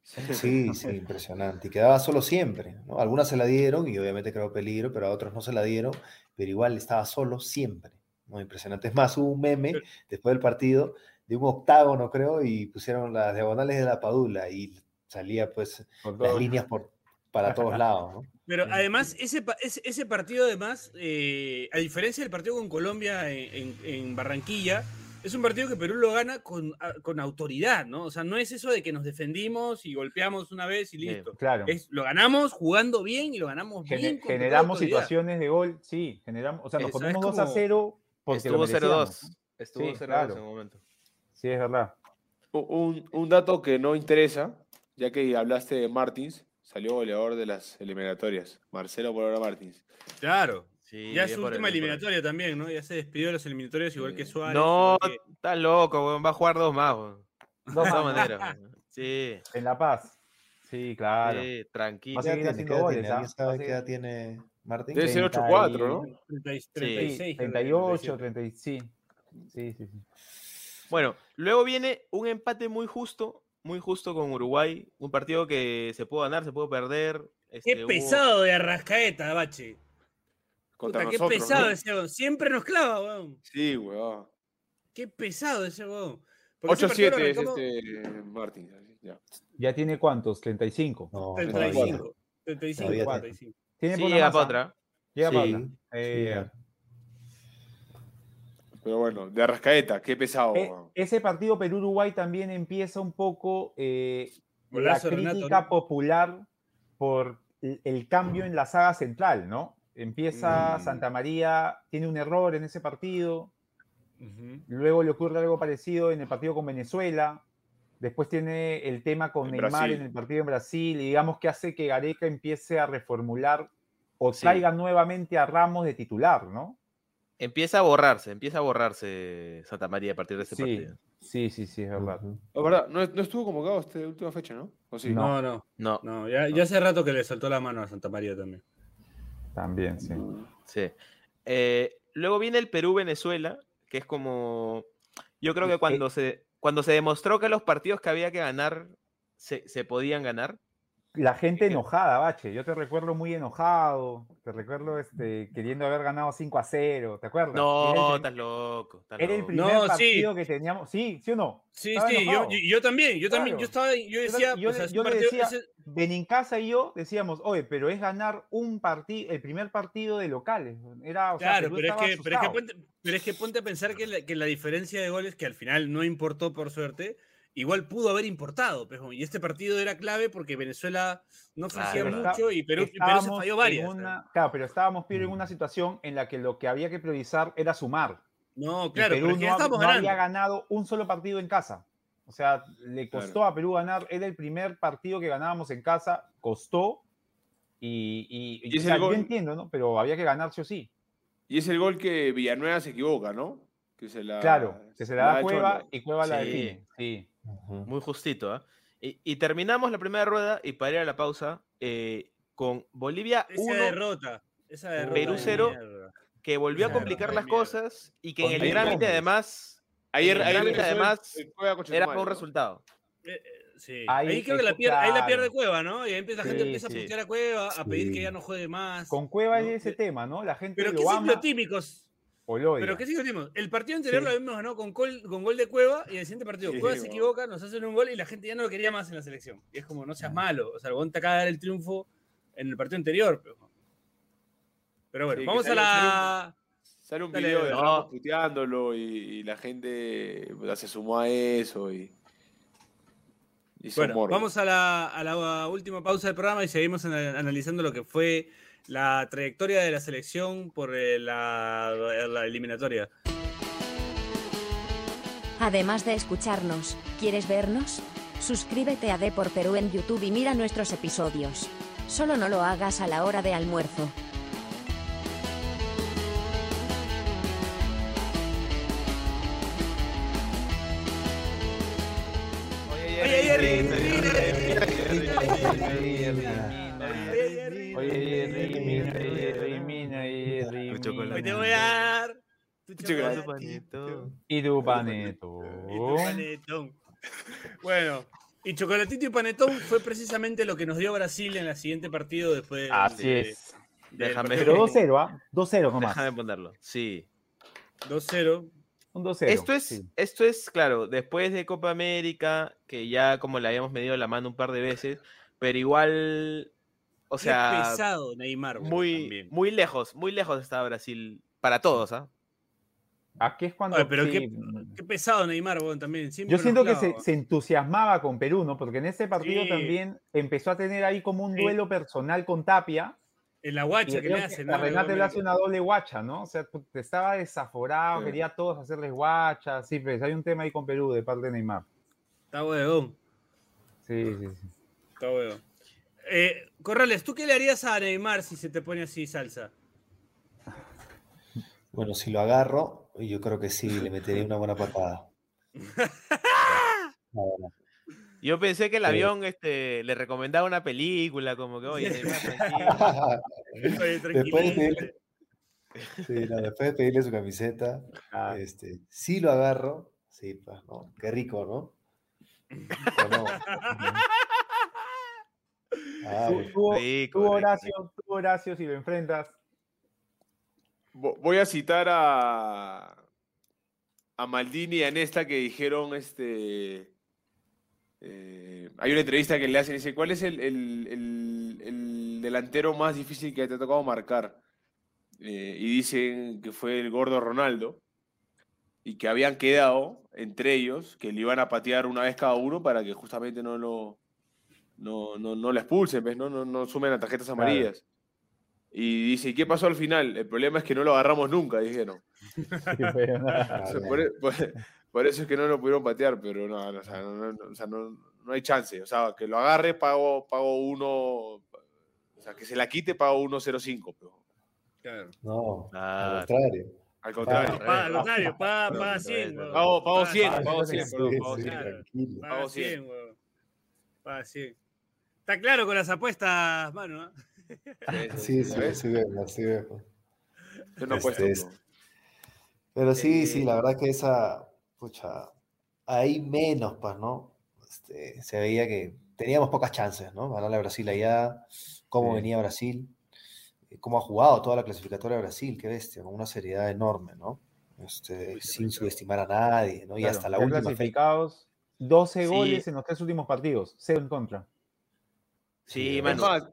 Sí, sí, impresionante. Y quedaba solo siempre. ¿no? Algunas se la dieron y obviamente creó peligro, pero a otros no se la dieron, pero igual estaba solo siempre. ¿no? Impresionante. Es más, hubo un meme después del partido de un octágono, creo, y pusieron las diagonales de la Padula y salía pues las líneas por, para todos lados. ¿no? Pero además, ese, ese, ese partido, además, eh, a diferencia del partido con Colombia en, en- en Barranquilla, es un partido que Perú lo gana con, con autoridad, ¿no? O sea, no es eso de que nos defendimos y golpeamos una vez y listo. Claro. Es, lo ganamos jugando bien y lo ganamos Gene- bien. generamos situaciones de gol, sí, generamos, o sea, nos comemos 2 a como- 0 porque Estuvo merecíamos, 0-2. ¿no? Estuvo Sí, 0-2 claro. en un momento. Sí, es verdad. Un, un dato que no interesa, ya que hablaste de Martins, salió goleador de las eliminatorias. Marcelo por ahora Martins. Claro. Sí, Ya es su última eliminatoria también, ¿no? Ya se despidió de los eliminatorios igual que. Suárez. No, que- está loco, weón. Va a jugar dos más, weón. Dos De maneras. Sí, En La Paz. Sí, claro. sí, tranquilo. ¿ah? ¿Alguien Va a sabe qué edad tiene Martín? Debe ser 30 8-4, ¿no? 30 y- Sí. 36. Sí, creo que 38, 37. 30, sí. Sí, sí, sí. Bueno, luego viene un empate muy justo, muy justo con Uruguay. Un partido que se pudo ganar, se pudo perder. Qué este, hubo- pesado de Arrascaeta, Bache. Contra Puta, qué nosotros, pesado ¿no? ese weón. Siempre nos clava, weón. Sí, weón. Qué pesado ese weón. Porque ese partido 8-7 lo es arrancamos este Martins. así, ya. ¿Ya tiene cuántos? 35. No, 35. 35, Todavía 45. ¿Tiene Sí, llega para otra. Llega para Sí. otra. Sí, Eh, ya. Pero bueno, de Arrascaeta, qué pesado. weón. ese partido Perú-Uruguay también empieza un poco eh, la Renato, crítica ¿no? popular por el, el cambio en la saga central, ¿no? Empieza Mm. Santa María, tiene un error en ese partido, luego le ocurre algo parecido en el partido con Venezuela, después tiene el tema con En Neymar Brasil. en el partido en Brasil, y digamos que hace que Gareca empiece a reformular o Sí. traiga nuevamente a Ramos de titular, ¿no? Empieza a borrarse, empieza a borrarse Santa María a partir de ese Sí, partido. sí, sí, sí, es verdad. Ujú. Es verdad, no, no estuvo convocado esta última fecha, ¿no? ¿O sí? No, no, No, no. Ya, ya hace rato que le soltó la mano a Santa María también. También, sí. sí. Eh, luego viene el Perú-Venezuela, que es como. Yo creo que cuando se, cuando se demostró que los partidos que había que ganar se, se podían ganar, la gente enojada, Bache. Yo te recuerdo muy enojado. Te recuerdo este, queriendo haber ganado 5 a 0. ¿Te acuerdas? No, estás loco. estás Era el primer No, sí. partido que teníamos. Sí, ¿sí o no? Sí, Estaba sí, yo, también, yo también, Claro. yo estaba, yo decía, yo ese yo le partido- decía- ese- Benincasa y yo decíamos, oye, pero es ganar un partido, el primer partido de locales. Era, o claro, pero es, que, pero, es que ponte, pero es que ponte a pensar que la, que la diferencia de goles, que al final no importó por suerte, igual pudo haber importado. pejo, y este partido era clave porque Venezuela no ofrecía pero mucho y Perú, y Perú se falló varias. una- claro, pero estábamos Piero, en una situación en la que lo que había que priorizar era sumar. No, Y claro, Perú pero no, no había ganado un solo partido en casa. O sea, le costó a Perú ganar. Era el primer partido que ganábamos en casa, costó. Y, y- Y o sea, yo entiendo, ¿no? Pero había que ganar sí o sí. Y es el gol que Villanueva se equivoca, ¿no? Que se la, Claro, que se la da al Cueva y Cueva la define. Sí. Muy justito, ¿ah? Y, y terminamos la primera rueda y para ir a la pausa eh, con Bolivia Esa 1, derrota. Esa derrota. Perú de cero. mierda. que volvió a complicar las cosas y que en el trámite además Ayer, El ayer el- además, el era para un resultado. Eh, eh, Sí. Ahí Ahí, creo que la pierde, ahí la pierde. Cueva, ¿no? Y ahí empieza, la gente Sí, empieza sí. a putear a Cueva, a pedir que ya no juegue más. Con Cueva ¿no? hay ese tema, ¿no? La gente Pero qué lo ama ciclotímicos. O lo odia. Pero qué ciclotímicos. El partido anterior Sí. lo habíamos ganado con gol, con gol de Cueva y en el siguiente partido Sí, Cueva se bueno. equivoca, nos hacen un gol y la gente ya no lo quería más en la selección. Y es como, no seas malo. O sea, el te acaba de dar el triunfo en el partido anterior. Pero, pero bueno, vamos a sale- la. Sale un video de no. Ramos puteándolo y, y la gente se sumó a eso y. hizo Bueno, vamos a la, a la última pausa del programa y seguimos ana- analizando lo que fue la trayectoria de la selección por eh, la, eliminatoria. Además de escucharnos, ¿quieres vernos? Suscríbete a D por Perú en YouTube y mira nuestros episodios. Solo no lo hagas a la hora de almuerzo. Hoy te voy a dar tu Chocolate. chocolatito Y tu paneto. y tu panetón. Bueno, y chocolatito y panetón fue precisamente lo que nos dio Brasil en el siguiente partido después. Así de- es. del Déjame- Pero 2-0, ¿ah? 2-0 nomás. Déjame ponerlo. Sí. 2-0. Un 2-0. Esto es, sí. esto es, claro, después de Copa América, que ya como le habíamos medido la mano un par de veces, pero igual, o Qué sea, pesado Neymar. güey, muy, también. muy lejos, muy lejos está Brasil para todos, ¿ah? Aquí es cuando. Oye, pero sí, qué, qué pesado Neymar, güey, también. siempre Yo siento que se, se entusiasmaba con Perú, ¿no? Porque en ese partido Sí. también empezó a tener ahí como un Sí. duelo personal con Tapia. En la guacha que le hacen. a ¿no? Renate le hace una doble guacha, ¿no? O sea, pu- estaba desaforado, Sí. quería a todos hacerles guacha. Sí, pues hay un tema ahí con Perú de parte de Neymar. Está huevón. Sí, sí, sí. Está huevón. Eh, Corrales, ¿tú qué le harías a Neymar si se te pone así salsa? Bueno, si lo agarro, yo creo que sí, le metería una buena patada. La verdad. Yo pensé que el Sí. avión este, le recomendaba una película, como que, oye, tranquilo. Oye, Después de pedirle, sí, no, después de pedirle su camiseta, Ah, este, sí lo agarro, sí, pues, ¿no? Qué rico, ¿no? ¿O no? Ah, tú, Rico, tú, rico, Horacio, tú, Horacio, si lo enfrentas. Vo- Voy a citar a, a Maldini y a Nesta que dijeron, este, eh, hay una entrevista que le hacen y dice, ¿cuál es el, el- el- el delantero más difícil que te ha tocado marcar? Eh, y dicen que fue el gordo Ronaldo y que habían quedado entre ellos que le iban a patear una vez cada uno para que justamente no lo no, no, no la expulsen, ¿ves? No, no, no sumen a tarjetas Claro. amarillas. Y dice, ¿y qué pasó al final? El problema es que no lo agarramos nunca, dijeron. Sí, por- por eso es que no lo pudieron patear, pero no, no, o sea, no, no- no- o sea, no- no hay chance. O sea, que lo agarre, pago, pago uno, o sea, que se la quite, pago 1.05. pero Claro. No, Claro. al contrario. Al contrario. Ah, Pa- al contrario, pa- no, 100. no, weón. Pago, pago Paga 100, cien, pago Sí, 100, sí, perdón, sí, pago 100. Claro. tranquilo. Paga Pago 100, 100. weón. Paga 100. Está claro con las apuestas, mano. ¿ah? Sí, sí, ¿ves? sí vemos, sí vemos. Yo no Este apuesto. es- no. Pero sí, sí, Eh, la verdad que esa, pucha, hay menos, pues, ¿no? este, se veía que teníamos pocas chances, ¿no? Ganarle a Brasil allá, cómo Sí. venía Brasil, eh, cómo ha jugado toda la clasificatoria de Brasil, qué bestia, con una seriedad enorme, ¿no? Este, sin subestimar a nadie, ¿no? Y Claro, hasta la última clasificados, 12 Sí. goles en los tres últimos partidos, cero en contra. Sí, mano. más,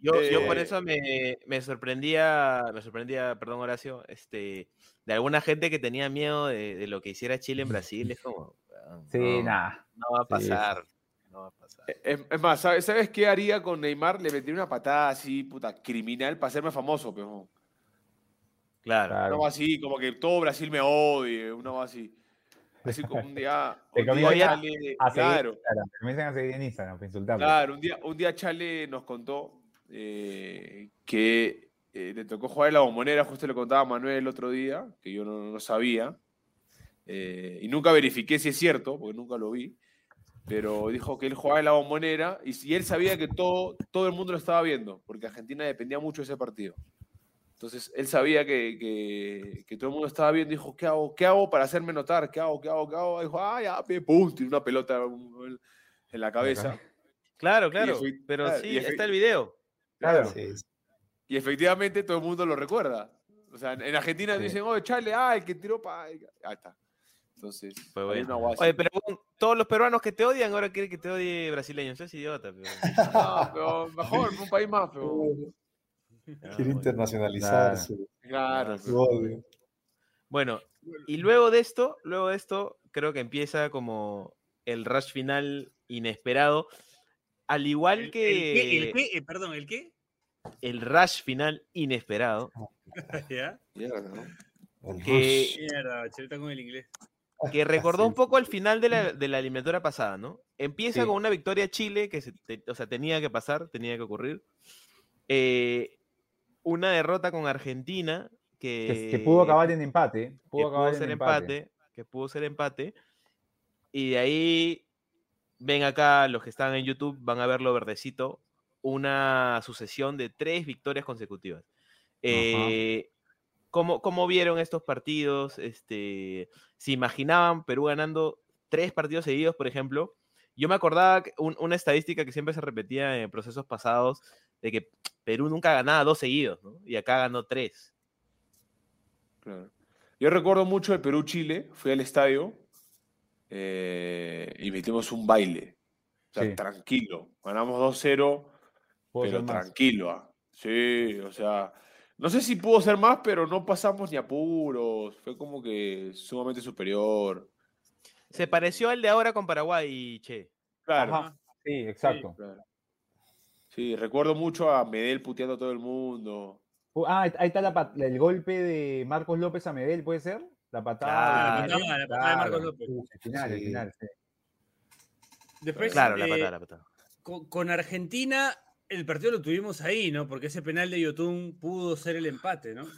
Yo, yo por eh, eso me, me sorprendía, me sorprendía, perdón Horacio, este, de alguna gente que tenía miedo de, de lo que hiciera Chile en Brasil. Es como, weón, Sí, no, nada. no va a sí. pasar. No va a pasar. es, es más, ¿sabes, ¿sabes qué haría con Neymar? Le metería una patada así, puta, criminal para hacerme famoso, pero. Claro. Una Claro. así, como que todo Brasil me odie, una voz así. Así como un día. Un día Chale- A seguir en claro, comienzan a seguir en Instagram para claro, un día, un día Chale nos contó eh, que eh, le tocó jugar en la bombonera, justo le contaba a Manuel el otro día, que yo no, no sabía. eh, y nunca verifiqué si es cierto, porque nunca lo vi. Pero dijo que él jugaba en la bombonera y, si él sabía que todo, todo el mundo lo estaba viendo, porque Argentina dependía mucho de ese partido. Entonces él sabía que, que- que todo el mundo estaba viendo y dijo, ¿qué hago? ¿Qué hago para hacerme notar? ¿Qué hago? ¿Qué hago? ¿Qué hago? Y dijo, ah, ya, pum, tiró una pelota en la cabeza. Claro, claro. Pero claro, sí, y está el video. Claro. Sí, Y efectivamente todo el mundo lo recuerda. O sea, en Argentina Sí. dicen, oh, Chale, ah, el que tiró para... Ahí está. Entonces, había bueno. una guasa. Oye, pero todos los peruanos que te odian ahora quieren que te odie brasileño. Eso es idiota. Pero... No, pero mejor, un país más, pero... Quiere internacionalizarse. Claro. Odio. Bueno, y luego de esto, luego de esto, creo que empieza como el rush final inesperado. Al igual ¿El, que el qué? ¿El qué? Eh, perdón, ¿el qué? El rush final inesperado, ¿Ya? Mierda, ¿no? El que, rush. Mierda, chelita con el inglés. que recordó un poco al final de la, de la eliminatoria pasada, ¿no? Empieza Sí. con una victoria Chile que se te- o sea, tenía que pasar, tenía que ocurrir. Eh, una derrota con Argentina que, Que, que pudo acabar en empate. que Pudo acabar en ser empate. empate, que pudo ser empate. Y de ahí, ven acá, los que están en YouTube van a verlo verdecito, una sucesión de tres victorias consecutivas. Eh, ¿cómo, cómo vieron estos partidos? Este, ¿Se imaginaban Perú ganando tres partidos seguidos, por ejemplo? Yo me acordaba un- una estadística que siempre se repetía en procesos pasados, de que Perú nunca ganaba dos seguidos, ¿no? Y acá ganó tres. Claro. Yo recuerdo mucho el Perú-Chile, fui al estadio eh, y metimos un baile. O sea, Sí. tranquilo. Ganamos 2-0, Pudo pero más. tranquilo. ah. Sí, o sea, no sé si pudo ser más, pero no pasamos ni apuros. Fue como que sumamente superior. Se pareció al de ahora con Paraguay, che. Claro. Ajá, Sí, exacto. claro. Sí, recuerdo mucho a Medel puteando a todo el mundo. Uh, Ah, ahí está la el golpe de Marcos López a Medel, ¿puede ser? La patada. Claro. de La patada, la patada de Marcos. López. Uh, el final, el final, sí. Después, Claro, la eh, patada, la patada. con, con Argentina, el partido lo tuvimos ahí, ¿no? Porque ese penal de Yotun pudo ser el empate, ¿no? O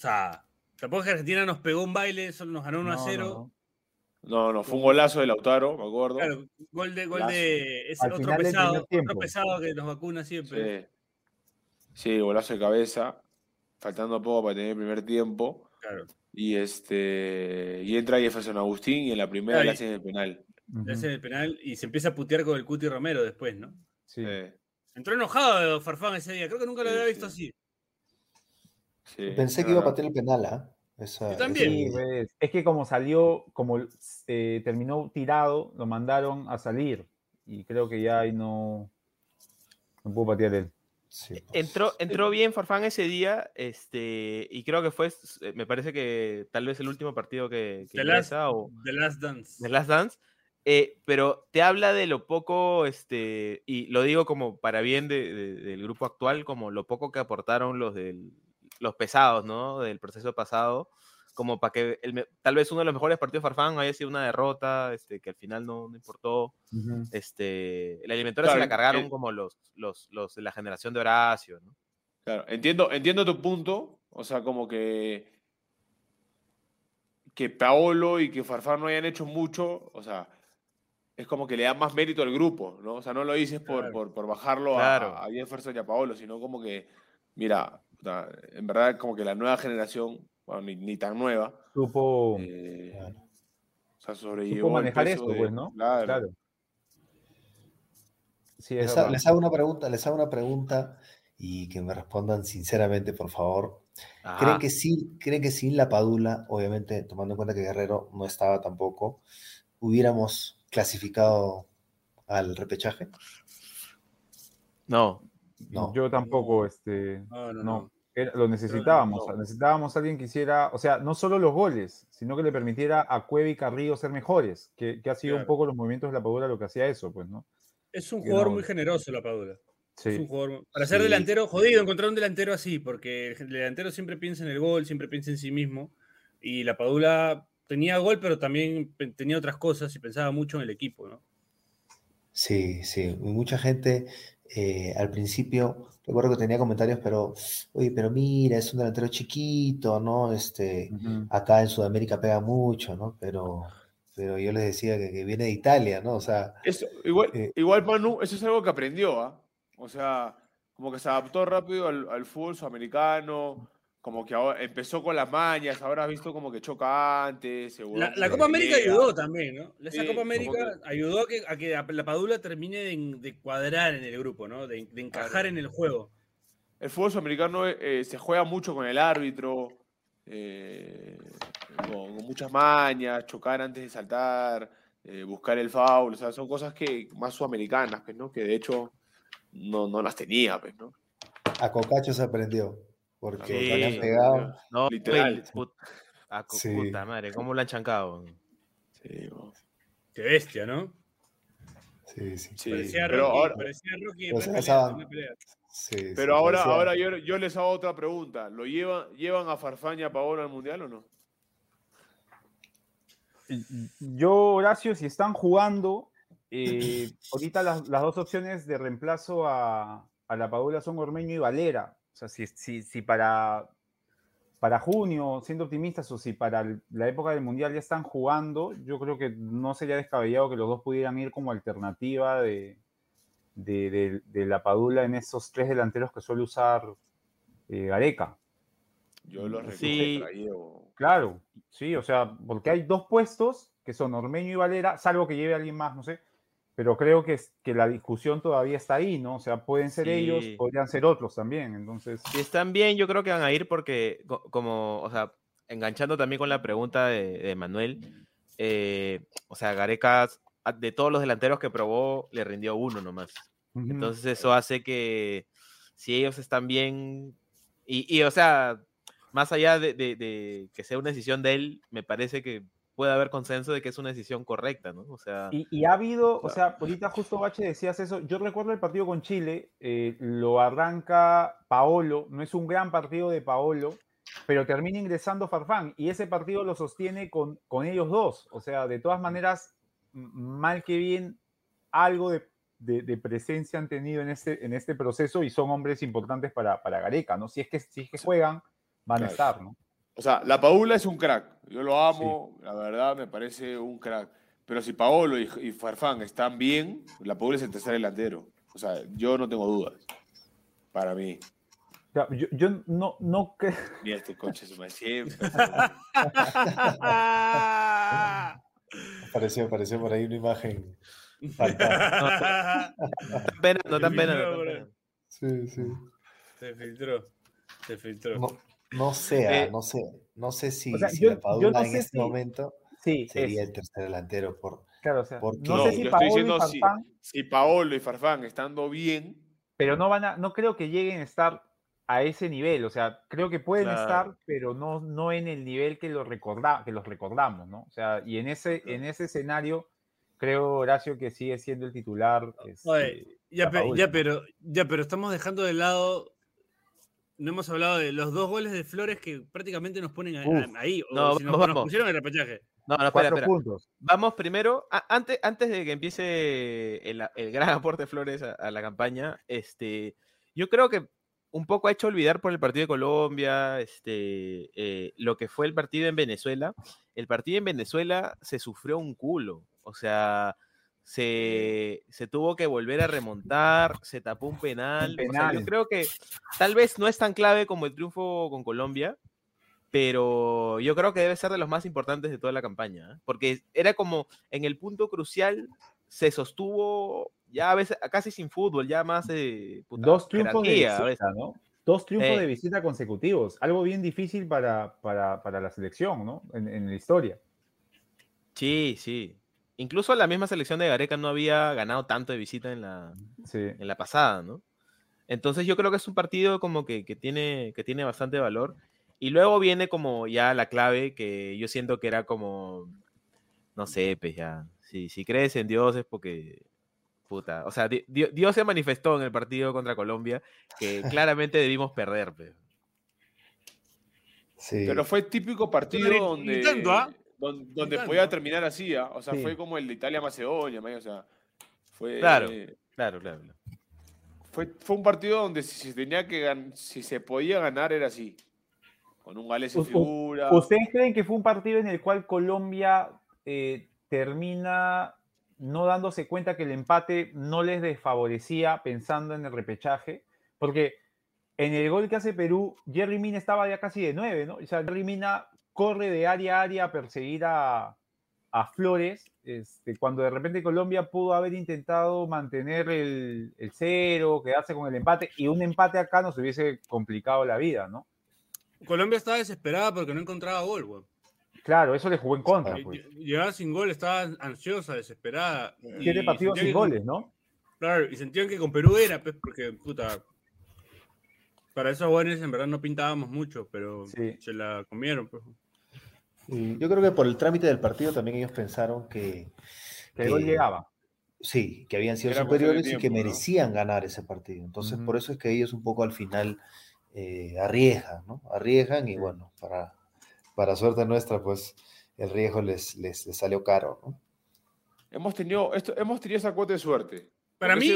sea, tampoco es que Argentina nos pegó un baile, solo nos ganó 1 a No, 0. no, no. Fue un golazo de Lautaro, me acuerdo. Claro, gol de, gol de ese otro pesado, otro pesado que nos vacuna siempre. Sí. Sí, golazo de cabeza. Faltando poco para tener el primer tiempo. Claro. Y este y entra Jefferson Agustín y en la primera Ahí. le hacen el penal. Ujú, Le hacen el penal y se empieza a putear con el Cuti Romero después, ¿no? sí. Eh, Entró enojado Farfán ese día, creo que nunca lo había visto sí. así. sí, Pensé que iba a patear el penal, ¿ah? Esa- Yo también. Sí, pues, es que como salió, como eh, terminó tirado, lo mandaron a salir. Y creo que ya ahí no, no pudo patear él. sí, pues. Entró, entró bien Farfán ese día, este, y creo que fue, s- me parece que tal vez el último partido que, que The Last, o The Last Dance. The Last Dance, eh, pero te habla de lo poco, este, y lo digo como para bien de- de- del grupo actual, como lo poco que aportaron los del, los pesados, ¿no? Del proceso pasado, como para que el tal vez uno de los mejores partidos de Farfán haya sido una derrota, este, que al final no, no importó. Este, la eliminatoria se la cargaron eh, como los, los, los de la generación de Horacio, ¿no? Claro, entiendo, entiendo tu punto. O sea, como que que Paolo y que Farfán no hayan hecho mucho, o sea, es como que le da más mérito al grupo, ¿no? O sea, no lo dices por, Claro. por, por bajarlo a- Claro. a, Jefferson y a Paolo, sino como que, mira, en verdad como que la nueva generación, bueno, ni, ni tan nueva, Supo, eh, Claro. o sea, sobrellevó Supo el manejar peso eso, de- pues, ¿no? Claro. Sí, Les, ha- verdad. les hago una pregunta, les hago una pregunta y que me respondan sinceramente, por favor. Ajá. ¿Creen que sí, creen que sin la Padula, obviamente tomando en cuenta que Guerrero no estaba tampoco, hubiéramos clasificado al repechaje? No, No. Yo tampoco, este, No, no, no. no. Era- lo necesitábamos. no. Necesitábamos a alguien que hiciera, o sea, no solo los goles, sino que le permitiera a Cueva y Carrillo ser mejores, que, que ha sido un poco los movimientos de la Padula lo que hacía eso, pues, ¿no? Es un jugador no- muy generoso, la Padula. Es un Sí. jugador. Para ser Sí. delantero, jodido encontrar un delantero así, porque el delantero siempre piensa en el gol, siempre piensa en sí mismo. Y la Padula tenía gol, pero también tenía otras cosas y pensaba mucho en el equipo, ¿no? Sí, sí. Mucha gente eh, al principio, recuerdo que tenía comentarios, pero, oye, pero mira, es un delantero chiquito, ¿no? Este, acá en Sudamérica pega mucho, ¿no? Pero, pero yo les decía que, que viene de Italia, ¿no? O sea, Eso, igual, Eh. igual, Manu, eso es algo que aprendió, ¿ah? O sea, como que se adaptó rápido al, al fútbol sudamericano, como que ahora empezó con las mañas, ahora has visto como que choca antes. se La, Copa América pelea. ayudó también, ¿no? Esa Sí, Copa América que- ayudó a que, a que la Padula termine de, de cuadrar en el grupo, ¿no? De, de encajar en el juego. El fútbol sudamericano eh, se juega mucho con el árbitro, eh, con, con muchas mañas, chocar antes de saltar, eh, buscar el foul, o sea, son cosas que más sudamericanas, pues, ¿no? Que de hecho no, no las tenía, pues, ¿no? a Cocacho se aprendió, porque Sí, le han pegado. no, Literal. put- ah, Sí. puta madre, ¿cómo lo han chancado? Sí. Qué bestia, ¿no? Sí, sí. Sí, parecía, pero Rocky, ahora, parecía Rocky Pues esa- pelea, sí, pero ahora, parecía- ahora yo, yo les hago otra pregunta. ¿Lo llevan, llevan a Farfaña a Paola al Mundial o no? Yo, Horacio, si están jugando, eh, ahorita las, las dos opciones de reemplazo a, a la Padula son Ormeño y Valera. O sea, si, si, si para, para junio, siendo optimistas, o si para el- la época del Mundial ya están jugando, yo creo que no sería descabellado que los dos pudieran ir como alternativa de, de, de- de la Padula en esos tres delanteros que suele usar eh, Gareca. Yo los Sí. recontra llevo. Claro, sí, o sea, porque hay dos puestos que son Ormeño y Valera, salvo que lleve a alguien más, no sé, pero creo que, que la discusión todavía está ahí, ¿no? O sea, pueden ser ellos, podrían ser otros también, entonces, Si están bien, yo creo que van a ir porque, co- como, o sea, enganchando también con la pregunta de, de Manuel, eh, o sea, Gareca, de todos los delanteros que probó, le rindió uno nomás. ujú, Entonces eso hace que si ellos están bien, y, y, o sea, más allá de, de- de que sea una decisión de él, me parece que puede haber consenso de que es una decisión correcta, ¿no? O sea, Y, y ha habido, o sea, ahorita justo Bache decías eso, yo recuerdo el partido con Chile, eh, lo arranca Paolo, no es un gran partido de Paolo, pero termina ingresando Farfán y ese partido lo sostiene con, con ellos dos, o sea, de todas maneras, mal que bien, algo de, de- de presencia han tenido en este, en este proceso y son hombres importantes para, para Gareca, ¿no? Si es que, si es que juegan, van a estar, ¿no? O sea, la Paula es un crack. Yo lo amo, la verdad me parece un crack. Pero si Paolo y, y Farfán están bien, la Paula es el tercer delantero. O sea, yo no tengo dudas. Para mí. O sea, yo, yo no, no creo... Mira este coche, su madre, siempre. Apareció, apareció por ahí una imagen. fantástica. tan pena, no tan pena. no tan Bro. pena. Sí, sí. Se filtró. Se filtró. No, no sé, ah, Eh, no sé, no sé si, o sea, si yo- la Padula no en sé este si- momento Sí, sería el tercer delantero por Claro, o sea, Porque- no, No, sé si yo Paolo estoy y diciendo si, Farfán, si Paolo y Farfán estando bien, pero no van a, no creo que lleguen a estar a ese nivel, o sea, creo que pueden Claro. estar, pero no, no en el nivel que los, recorda, que los recordamos, ¿no? O sea, y en ese, en ese escenario, creo, Horacio, que sigue siendo el titular. este, Oye, ya, la pe- Paula. ya, pero, ya, pero estamos dejando de lado. No hemos hablado de los dos goles de Flores que prácticamente nos ponen a- Uf. a- ahí. O No, si nos, vamos, nos pusieron el repechaje. No, no, espera, espera. puntos. Vamos primero, a- antes, antes de que empiece el, el gran aporte de Flores a, a la campaña, este, yo creo que un poco ha hecho olvidar por el partido de Colombia, este, eh, lo que fue el partido en Venezuela. El partido en Venezuela se sufrió un culo, o sea, se, se tuvo que volver a remontar, se tapó un penal. o sea, yo creo que tal vez no es tan clave como el triunfo con Colombia, pero yo creo que debe ser de los más importantes de toda la campaña, ¿eh? porque era como en el punto crucial se sostuvo ya a veces casi sin fútbol, ya más eh, puta, Dos triunfos de visita, ¿no? Dos triunfos Eh. de visita consecutivos. Algo bien difícil para, para, para la selección, ¿no? En, en la historia. Sí, sí. Incluso la misma selección de Gareca no había ganado tanto de visita en la, Sí. en la pasada, ¿no? Entonces yo creo que es un partido como que, que tiene, que tiene bastante valor. Y luego viene como ya la clave que yo siento que era como, no sé, pues ya, si, si crees en Dios es porque, puta, o sea, Di- Di- Dios se manifestó en el partido contra Colombia que claramente debimos perder, pues. Sí. Pero fue típico partido donde, tanto, ¿ah? Don- donde, tanto, podía terminar así, ¿ah? o sea, Sí. fue como el de Italia-Macedonia, o sea, fue, Claro. Claro, claro. claro. fue, fue un partido donde si se tenía que si se podía ganar era así, con un Gales en figura. ¿Ustedes creen que fue un partido en el cual Colombia eh, termina no dándose cuenta que el empate no les desfavorecía pensando en el repechaje? Porque en el gol que hace Perú, Jerry Mina estaba ya casi de nueve, ¿no? O sea, Jerry Mina corre de área a área a perseguir a, a Flores, este, cuando de repente Colombia pudo haber intentado mantener el, el cero, quedarse con el empate, y un empate acá nos hubiese complicado la vida, ¿no? Colombia estaba desesperada porque no encontraba gol, weón. Claro, eso le jugó en contra, Lle- pues. Llegaba sin gol, estaba ansiosa, desesperada. Siete y partidos sin goles, ¿no? Claro, y sentían que con Perú era, pues, porque, puta, para esos jóvenes en verdad no pintábamos mucho, pero Sí. se la comieron, pues. Y yo creo que por el trámite del partido también ellos pensaron que, Que el gol que- llegaba. sí, que habían sido Era superiores y que merecían ganar ese partido. Entonces, por eso es que ellos un poco al final eh, arriesgan, ¿no? Arriesgan y Sí. bueno, para, para suerte nuestra, pues el riesgo les, les, les salió caro, ¿no? Hemos tenido, esto, hemos tenido esa cuota de suerte. Para Porque mí-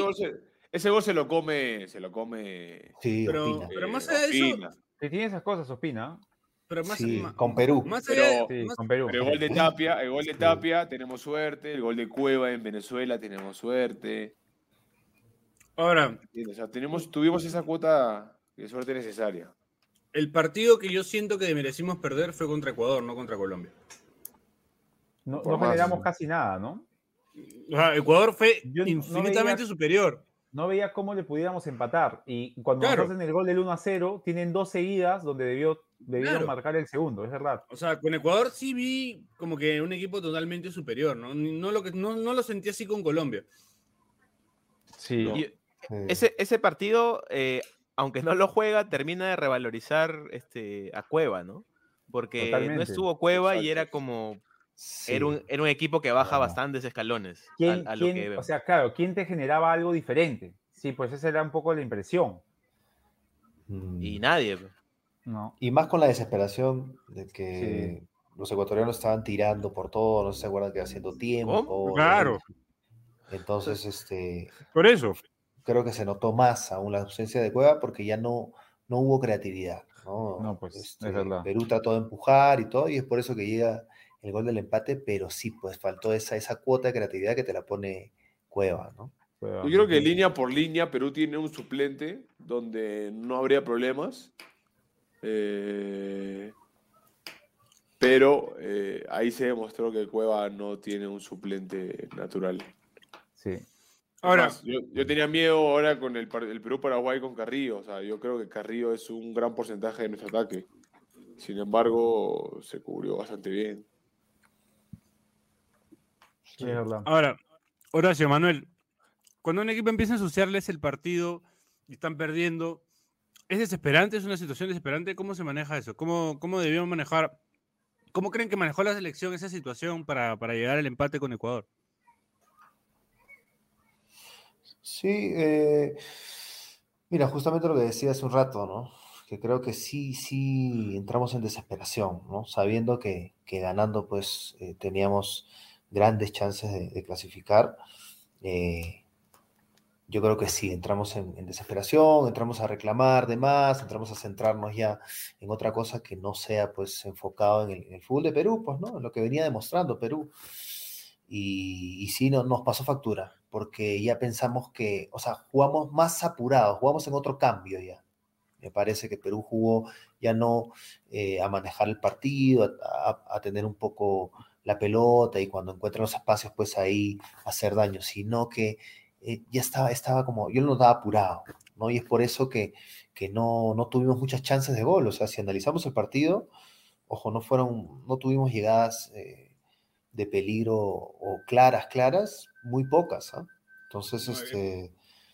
ese gol, se, lo come, se lo come. Sí, Pero- opina. pero eh, más allá de eso, Ospina. Que tiene esas cosas, opina. Pero más, Sí, con Perú. más Pero- allá, Sí, más- con Perú. Pero el gol de Tapia, el gol de Sí. Tapia, tenemos suerte. El gol de Cueva en Venezuela, tenemos suerte. Ahora. O sea, tenemos, tuvimos esa cuota de suerte necesaria. el partido que yo siento que merecimos perder fue contra Ecuador, no contra Colombia. No, no más. generamos casi nada, ¿no? O sea, Ecuador fue Yo no- no infinitamente superior. No veía cómo le pudiéramos empatar. Y cuando Claro. nos hacen el gol del 1 a 0, tienen dos seguidas donde debió, debieron Claro. marcar el segundo, es verdad. O sea, con Ecuador sí vi como que un equipo totalmente superior, ¿no? No lo, que, no, no lo sentí así con Colombia. Sí. No. Y Sí. ese, ese partido, eh, aunque no lo juega, termina de revalorizar este, a Cueva, ¿no? Porque no estuvo Cueva y era como, Sí. era un, era un equipo que baja bastantes escalones a, ¿Quién, a lo quién- que veo. o sea, claro, ¿quién te generaba algo diferente? Sí, pues esa era un poco la impresión. Mm. y nadie. pues. ¿no? Y más con la desesperación de que los ecuatorianos estaban tirando por todo, no se acuerdan que haciendo tiempo. ¿Cómo? Claro. Entonces, este, Por eso. creo que se notó más aún la ausencia de Cueva porque ya no, no hubo creatividad. No, No, pues, es Este, verdad. Perú trató de empujar y todo, y es por eso que llega el gol del empate, pero sí, pues faltó esa, esa cuota de creatividad que te la pone Cueva, ¿no? Yo creo que línea por línea Perú tiene un suplente donde no habría problemas. Eh, pero eh, ahí se demostró que Cueva no tiene un suplente natural. Sí. Ahora, yo, yo tenía miedo ahora con el, el Perú-Paraguay con Carrillo. O sea, yo creo que Carrillo es un gran porcentaje de nuestro ataque. Sin embargo, se cubrió bastante bien. Sí, ahora, Horacio, Manuel, cuando un equipo empieza a ensuciarles el partido y están perdiendo, ¿es desesperante? ¿Es una situación desesperante? ¿Cómo se maneja eso? ¿Cómo, cómo debíamos manejar? ¿Cómo creen que manejó la selección esa situación para, para llegar al empate con Ecuador? Sí, eh, mira, justamente lo que decía hace un rato, ¿no? Que creo que sí, sí entramos en desesperación, ¿no? Sabiendo que, que ganando, pues, eh, teníamos grandes chances de, clasificar. Eh, yo creo que sí, entramos en, desesperación, entramos a reclamar de más, entramos a centrarnos ya en otra cosa que no sea, pues, enfocado en el, fútbol de Perú, pues, ¿no? En lo que venía demostrando Perú. Y, sí, no, nos pasó factura, porque ya pensamos que, o sea, jugamos más apurados, jugamos en otro cambio ya. Me parece que Perú jugó ya no eh, a manejar el partido, a, tener un poco la pelota y cuando encuentran los espacios, pues ahí hacer daño, sino que eh, ya estaba, estaba como, yo lo notaba apurado, ¿no? Y es por eso que, que no, no tuvimos muchas chances de gol. O sea, si analizamos el partido, ojo, no fueron, no tuvimos llegadas eh, de peligro o claras, claras, muy pocas. ¿ah? Entonces, este,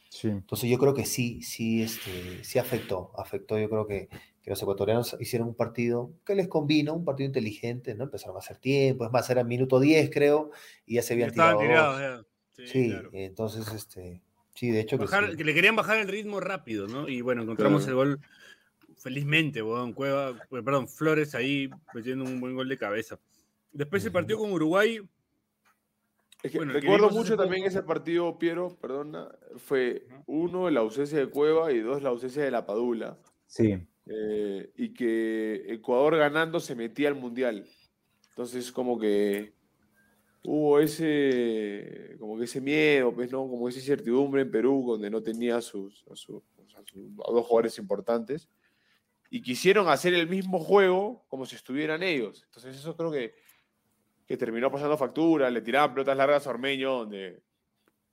sí. entonces yo creo que sí, sí, este, sí afectó, afectó. Yo creo que, que, los ecuatorianos hicieron un partido que les convino, un partido inteligente, ¿no? Empezaron a hacer tiempo, es más, era minuto 10, creo, y ya se habían tirado. Tirados, Sí, sí claro. entonces, este, sí, de hecho. Bajar, que, sí. que, le querían bajar el ritmo rápido, ¿no? Y bueno, encontramos claro. el gol felizmente, bueno, Cueva, perdón, Flores ahí metiendo un buen gol de cabeza. Después se partió con Uruguay. Es que bueno, recuerdo mucho también ese partido, Piero, perdona, fue uno, la ausencia de Cueva y dos, la ausencia de la Padula. Sí. Eh, y que Ecuador ganando se metía al Mundial. Entonces, como que hubo ese, como que ese miedo, pues, ¿no? Como esa incertidumbre en Perú, donde no tenía a sus, a sus, a sus a dos jugadores importantes. Y quisieron hacer el mismo juego como si estuvieran ellos. Entonces, eso creo que que terminó pasando factura, le tiraban pelotas largas a Ormeño, donde...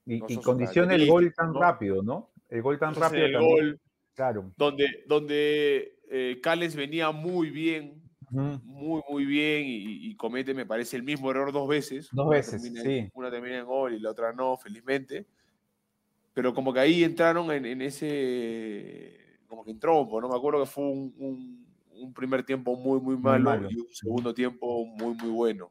Y, no y condiciona el gol tan ¿no? rápido, ¿no? El gol tan Entonces, rápido. El también. gol, claro. Donde, donde eh, Cales venía muy bien, uh -huh. muy, muy bien, y, y, comete, me parece, el mismo error dos veces. Dos una veces, termina, sí. Una termina en gol y la otra no, felizmente. Pero como que ahí entraron en, en ese... Como que en trompo, ¿no? Me acuerdo que fue un, un, un primer tiempo muy, muy malo, muy malo, y un segundo tiempo muy, muy bueno.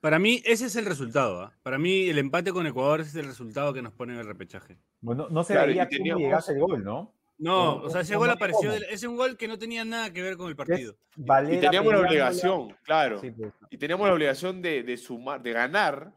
Para mí, ese es el resultado. ¿eh? Para mí, el empate con Ecuador es el resultado que nos pone en el repechaje. Bueno, no se claro, veía cómo teníamos... llegase el gol, ¿no? No, o sea, ese gol apareció. Ese es un gol que no tenía nada que ver con el partido. y teníamos la obligación, la... claro. Sí, pues. Y teníamos la obligación de, de, sumar, de ganar,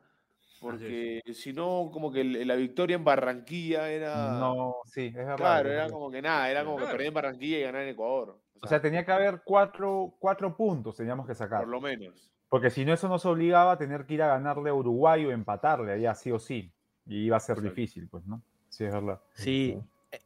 porque si no, como que la victoria en Barranquilla era. No, sí, es verdad. Claro, era como que nada, era como claro. que perder en Barranquilla y ganar en Ecuador. O sea, o sea, tenía que haber cuatro, cuatro puntos, teníamos que sacar. Por lo menos. Porque si no, eso nos obligaba a tener que ir a ganarle a Uruguay o empatarle allá, sí o sí. Y iba a ser sí. difícil, pues, ¿no? Sí, es verdad. Sí.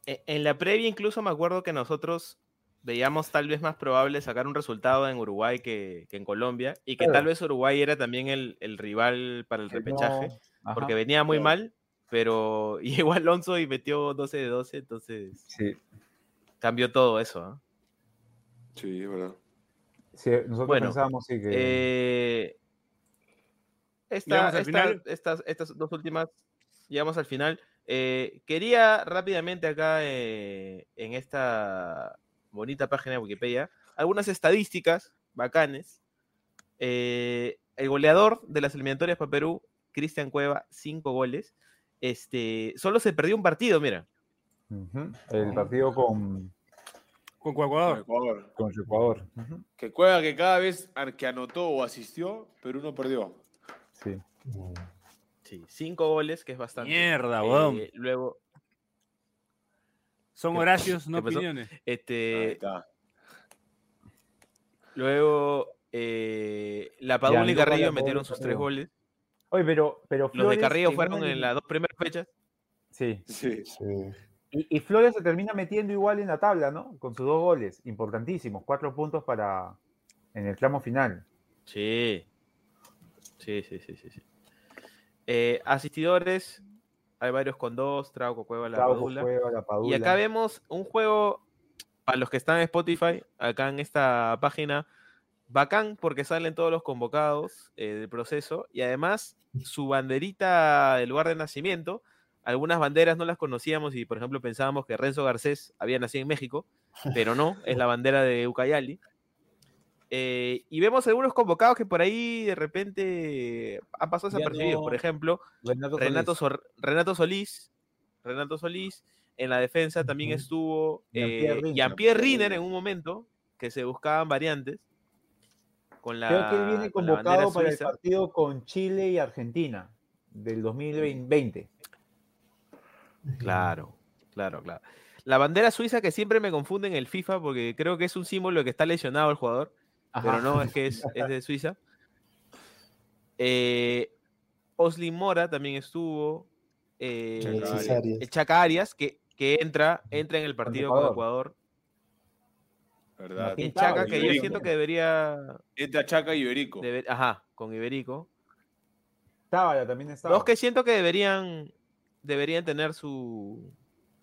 En la previa incluso me acuerdo que nosotros veíamos tal vez más probable sacar un resultado en Uruguay que, que en Colombia y que claro. tal vez Uruguay era también el, el rival para el repechaje no. porque venía muy mal, pero llegó Alonso y metió 12 de 12, entonces sí. cambió todo eso. ¿eh? Sí, es verdad. Sí, nosotros bueno, pensábamos sí que. Eh, esta, esta, estas, estas dos últimas, llegamos al final. Eh, quería rápidamente acá eh, en esta bonita página de Wikipedia algunas estadísticas bacanes. Eh, el goleador de las eliminatorias para Perú, Cristian Cueva, cinco goles. Este, solo se perdió un partido, mira. Uh -huh. El partido con, con Ecuador. Ecuador. Con Ecuador. Uh -huh. Que Cueva que cada vez que anotó o asistió, Perú no perdió. Sí. Sí, cinco goles, que es bastante. Mierda, weón. Eh, luego. Son Horacios, no opiniones. Este. Luego, eh, la Padula y Carrillo metieron sus tres goles. Oye, pero, pero Flores, Los de Carrillo fueron en las dos primeras fechas. Sí. Sí. sí. Y, y, Flores se termina metiendo igual en la tabla, ¿no? Con sus dos goles, importantísimos, cuatro puntos para en el tramo final. Sí. Sí, sí, sí, sí. sí. Eh, asistidores, hay varios con dos, Trauco, Cueva, la, Trauco, Padula. Cueva, la Padula. Y acá vemos un juego, para los que están en Spotify, acá en esta página, bacán porque salen todos los convocados eh, del proceso y además su banderita del lugar de nacimiento algunas banderas no las conocíamos y, por ejemplo, pensábamos que Renzo Garcés había nacido en México, pero no, es la bandera de Ucayali. Eh, y vemos algunos convocados que por ahí de repente han pasado desapercibidos. No. Por ejemplo, Renato, Renato, Solís. Renato, Solís. Renato Solís. En la defensa también uh -huh. estuvo Jean-Pierre eh, Riner en un momento, que se buscaban variantes. Con la, Creo que él viene convocado para el partido con Chile y Argentina del 2020. Claro, claro, claro. La bandera suiza que siempre me confunde en el FIFA porque creo que es un símbolo de que está lesionado el jugador, Ajá. pero no, es que es, es de Suiza. Eh, Oslin Mora también estuvo. Eh, el Chaca Arias, que, que entra, entra en el partido con Ecuador. ¿verdad? El Chaca que yo siento que debería, Entra Chaca y Iberico. debe- ajá, con Iberico. Tábara también estaba. Dos que siento que deberían, deberían tener su,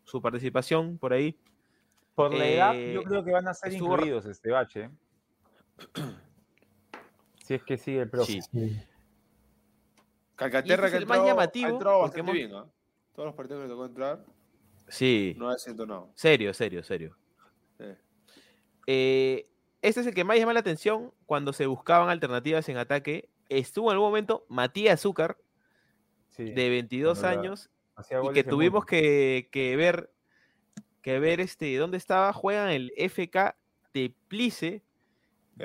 su participación por ahí. Por la edad, eh, yo creo que van a ser estuvo- incluidos este bache. si es que sigue el profe. Sí. Calcaterra este que ha llamativo, entrado porque bastante hemos- bien. Todos los partidos que le tocó entrar, Sí, no ha desentonado. serio, serio, serio. Sí. Eh, este es el que más llama la atención cuando se buscaban alternativas en ataque. Estuvo en algún momento Matías Azúcar, Sí, de 22 cuando la- años, y que tuvimos que ver que ver este dónde estaba juegan el FK Teplice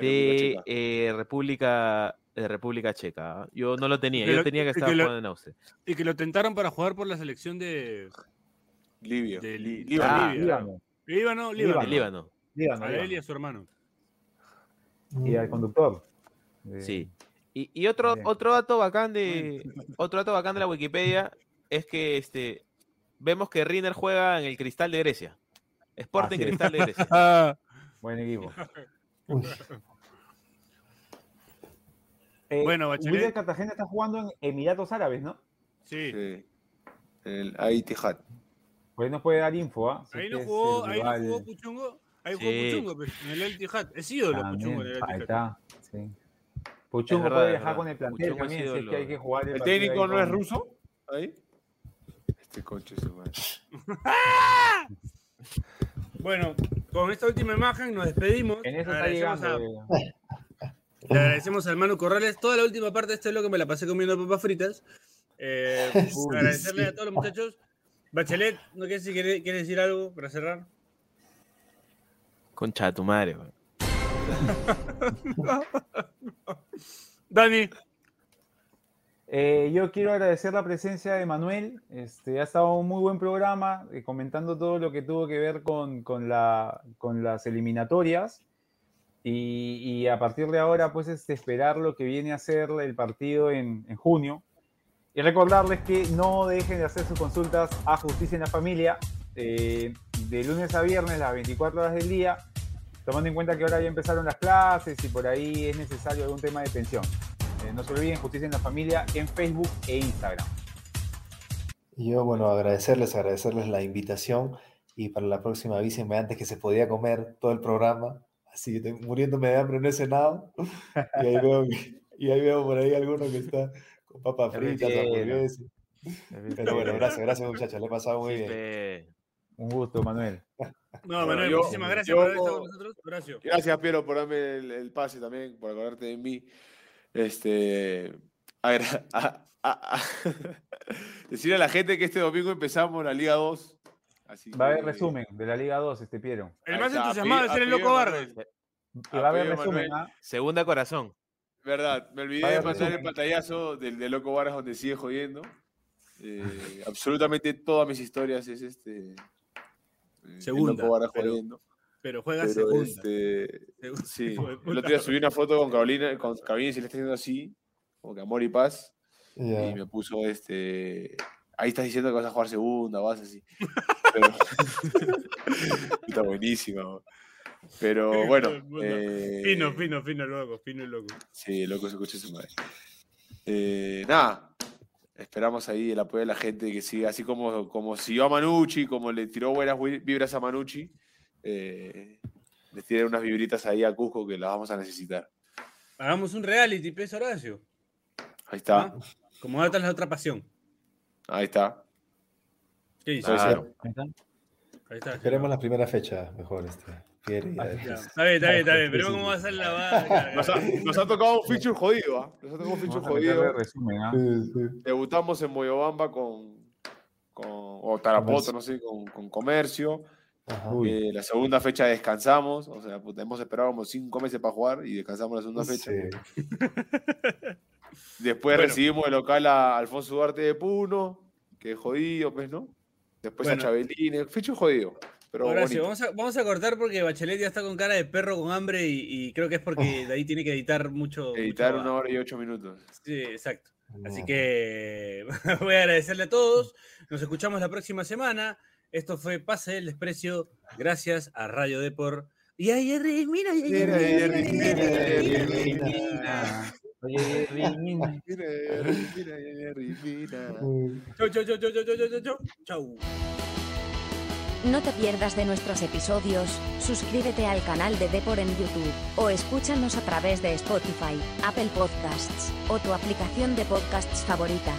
De de República Checa. eh, República de República Checa ¿ah? yo no lo tenía yo lo- tenía que estar lo- jugando en Austria Y que lo tentaron para jugar por la selección de, Libia. de Li- Líbano. Ah. Líbano, Líbano, Líbano. Líbano. de Líbano Líbano, A él y a su hermano. Y al conductor. de- sí y, y otro Bien. otro dato bacán de otro dato bacán de la Wikipedia es que este vemos que Riner juega en el Cristal de Grecia Sporting es. Cristal de Grecia Ah, Buen equipo. Eh, Bueno, William Bachelet. Cartagena está jugando en Emiratos Árabes, ¿no? sí. Sí. El Aitijat. Pues nos puede dar info, ¿ah? Si Ahí no jugó, ahí no jugó Puchungo. Ahí jugó Sí. Puchungo, pues, en el El Tijat. Es ídolo También, Puchungo en el El ahí está, sí. Puchungo verdad, puede viajar con el plantel Puchungo también, si sido es que hay lo- que jugar ¿El ahí técnico no es ruso? Ahí. Este concho su madre. Bueno, con esta última imagen nos despedimos. En eso está Agradecemos llegando. a- Le agradecemos al Manu Corrales. Toda la última parte de este bloque me la pasé comiendo papas fritas. Eh, Uy, agradecerle sí. a todos los muchachos. Bachelet, ¿no quieres, si quiere, quiere decir algo para cerrar? concha de tu madre weón. Dani, Eh, yo quiero agradecer la presencia de Manuel. Este, ha estado un muy buen programa, eh, comentando todo lo que tuvo que ver con, con la, con las eliminatorias. Y, y a partir de ahora, pues, este, esperar lo que viene a ser el partido en, en junio. Y recordarles que no dejen de hacer sus consultas a Justicia en la Familia eh, de lunes a viernes, las 24 horas del día, tomando en cuenta que ahora ya empezaron las clases y por ahí es necesario algún tema de pensión. Eh, no se olviden Justicia en la Familia en Facebook e Instagram. Y yo, bueno, agradecerles, agradecerles la invitación y para la próxima avísenme antes que se podía comer todo el programa. Así que estoy muriéndome de hambre, no he cenado. Y ahí veo, y ahí veo por ahí alguno que está con papas fritas, hamburguesas. Pero bueno, gracias, gracias muchachos, le he pasado muy bien. Un gusto, Manuel. no, Bueno, Manuel, yo- muchísimas gracias yo- por haber estado con nosotros. Horacio. Gracias, Piero, por darme el, el pase también, por acordarte de mí. Este, a- a- a- decirle a la gente que este domingo empezamos la Liga 2. Así Va a haber que- resumen de la Liga 2, este Piero. El más entusiasmado es ser el loco de Vargas. Manuel. Y va a haber resumen. ¿ah? segunda corazón Verdad, me olvidé de mandar el pantallazo del de Loco Varas donde sigue jodiendo. Eh, absolutamente todas mis historias es este. eh, el Loco jodiendo. Pero juega Pero segunda. este. Segunda. Sí, el otro día subí una foto con Carolina, con Carolina y se le está haciendo así, como que amor y paz, Ya. y me puso este. Ahí estás diciendo que vas a jugar segunda, vas así. Pero- está buenísima. bro. Pero bueno. Eh, Fino, fino, fino, loco, fino y loco. Sí, loco, se escucha su madre. Eh, nada, esperamos ahí el apoyo de la gente que siga, así como, como siguió a Manucci, como le tiró buenas vibras a Manucci, eh, les tiré unas vibritas ahí a Cusco que las vamos a necesitar. Hagamos un reality, pez Horacio. Ahí está, ¿Ah? Como datas la otra pasión. ahí está. ¿Qué dices? Claro. Ahí está. Ahí está. Esperemos la primera fecha, mejor, este. Ya. Está bien, está bien, está bien. Veremos cómo va a ser la va- Nos ha, nos ha tocado un feature jodido, ¿ah? Nos ha tocado un feature Vamos jodido. resumen. Sí, sí. Debutamos en Moyobamba con, con o Tarapoto, no sé, con, con Comercio. Ajá. Eh, la segunda fecha descansamos, o sea, puta, hemos esperado como cinco meses para jugar y descansamos la segunda fecha. Sí. Después Bueno. recibimos el local a Alfonso Duarte de Puno, que es jodido, pues, ¿no? Después Bueno. a Chabelines, fecho jodido, pero Horacio, vamos a, vamos a cortar porque Bachelet ya está con cara de perro con hambre y, y creo que es porque de ahí tiene que editar mucho. Editar mucho- una hora y ocho minutos. Sí, exacto. Así que voy a agradecerle a todos. Nos escuchamos la próxima semana. Esto fue Pase del Desprecio, gracias a Radio Depor. Y ayer, mira, mira, mira, Oye, mira, mira, Chau, chau, chau, chau, chau, chau, chau, chau. No te pierdas de nuestros episodios, suscríbete al canal de Depor en YouTube, o escúchanos a través de Spotify, Apple Podcasts, o tu aplicación de podcasts favorita.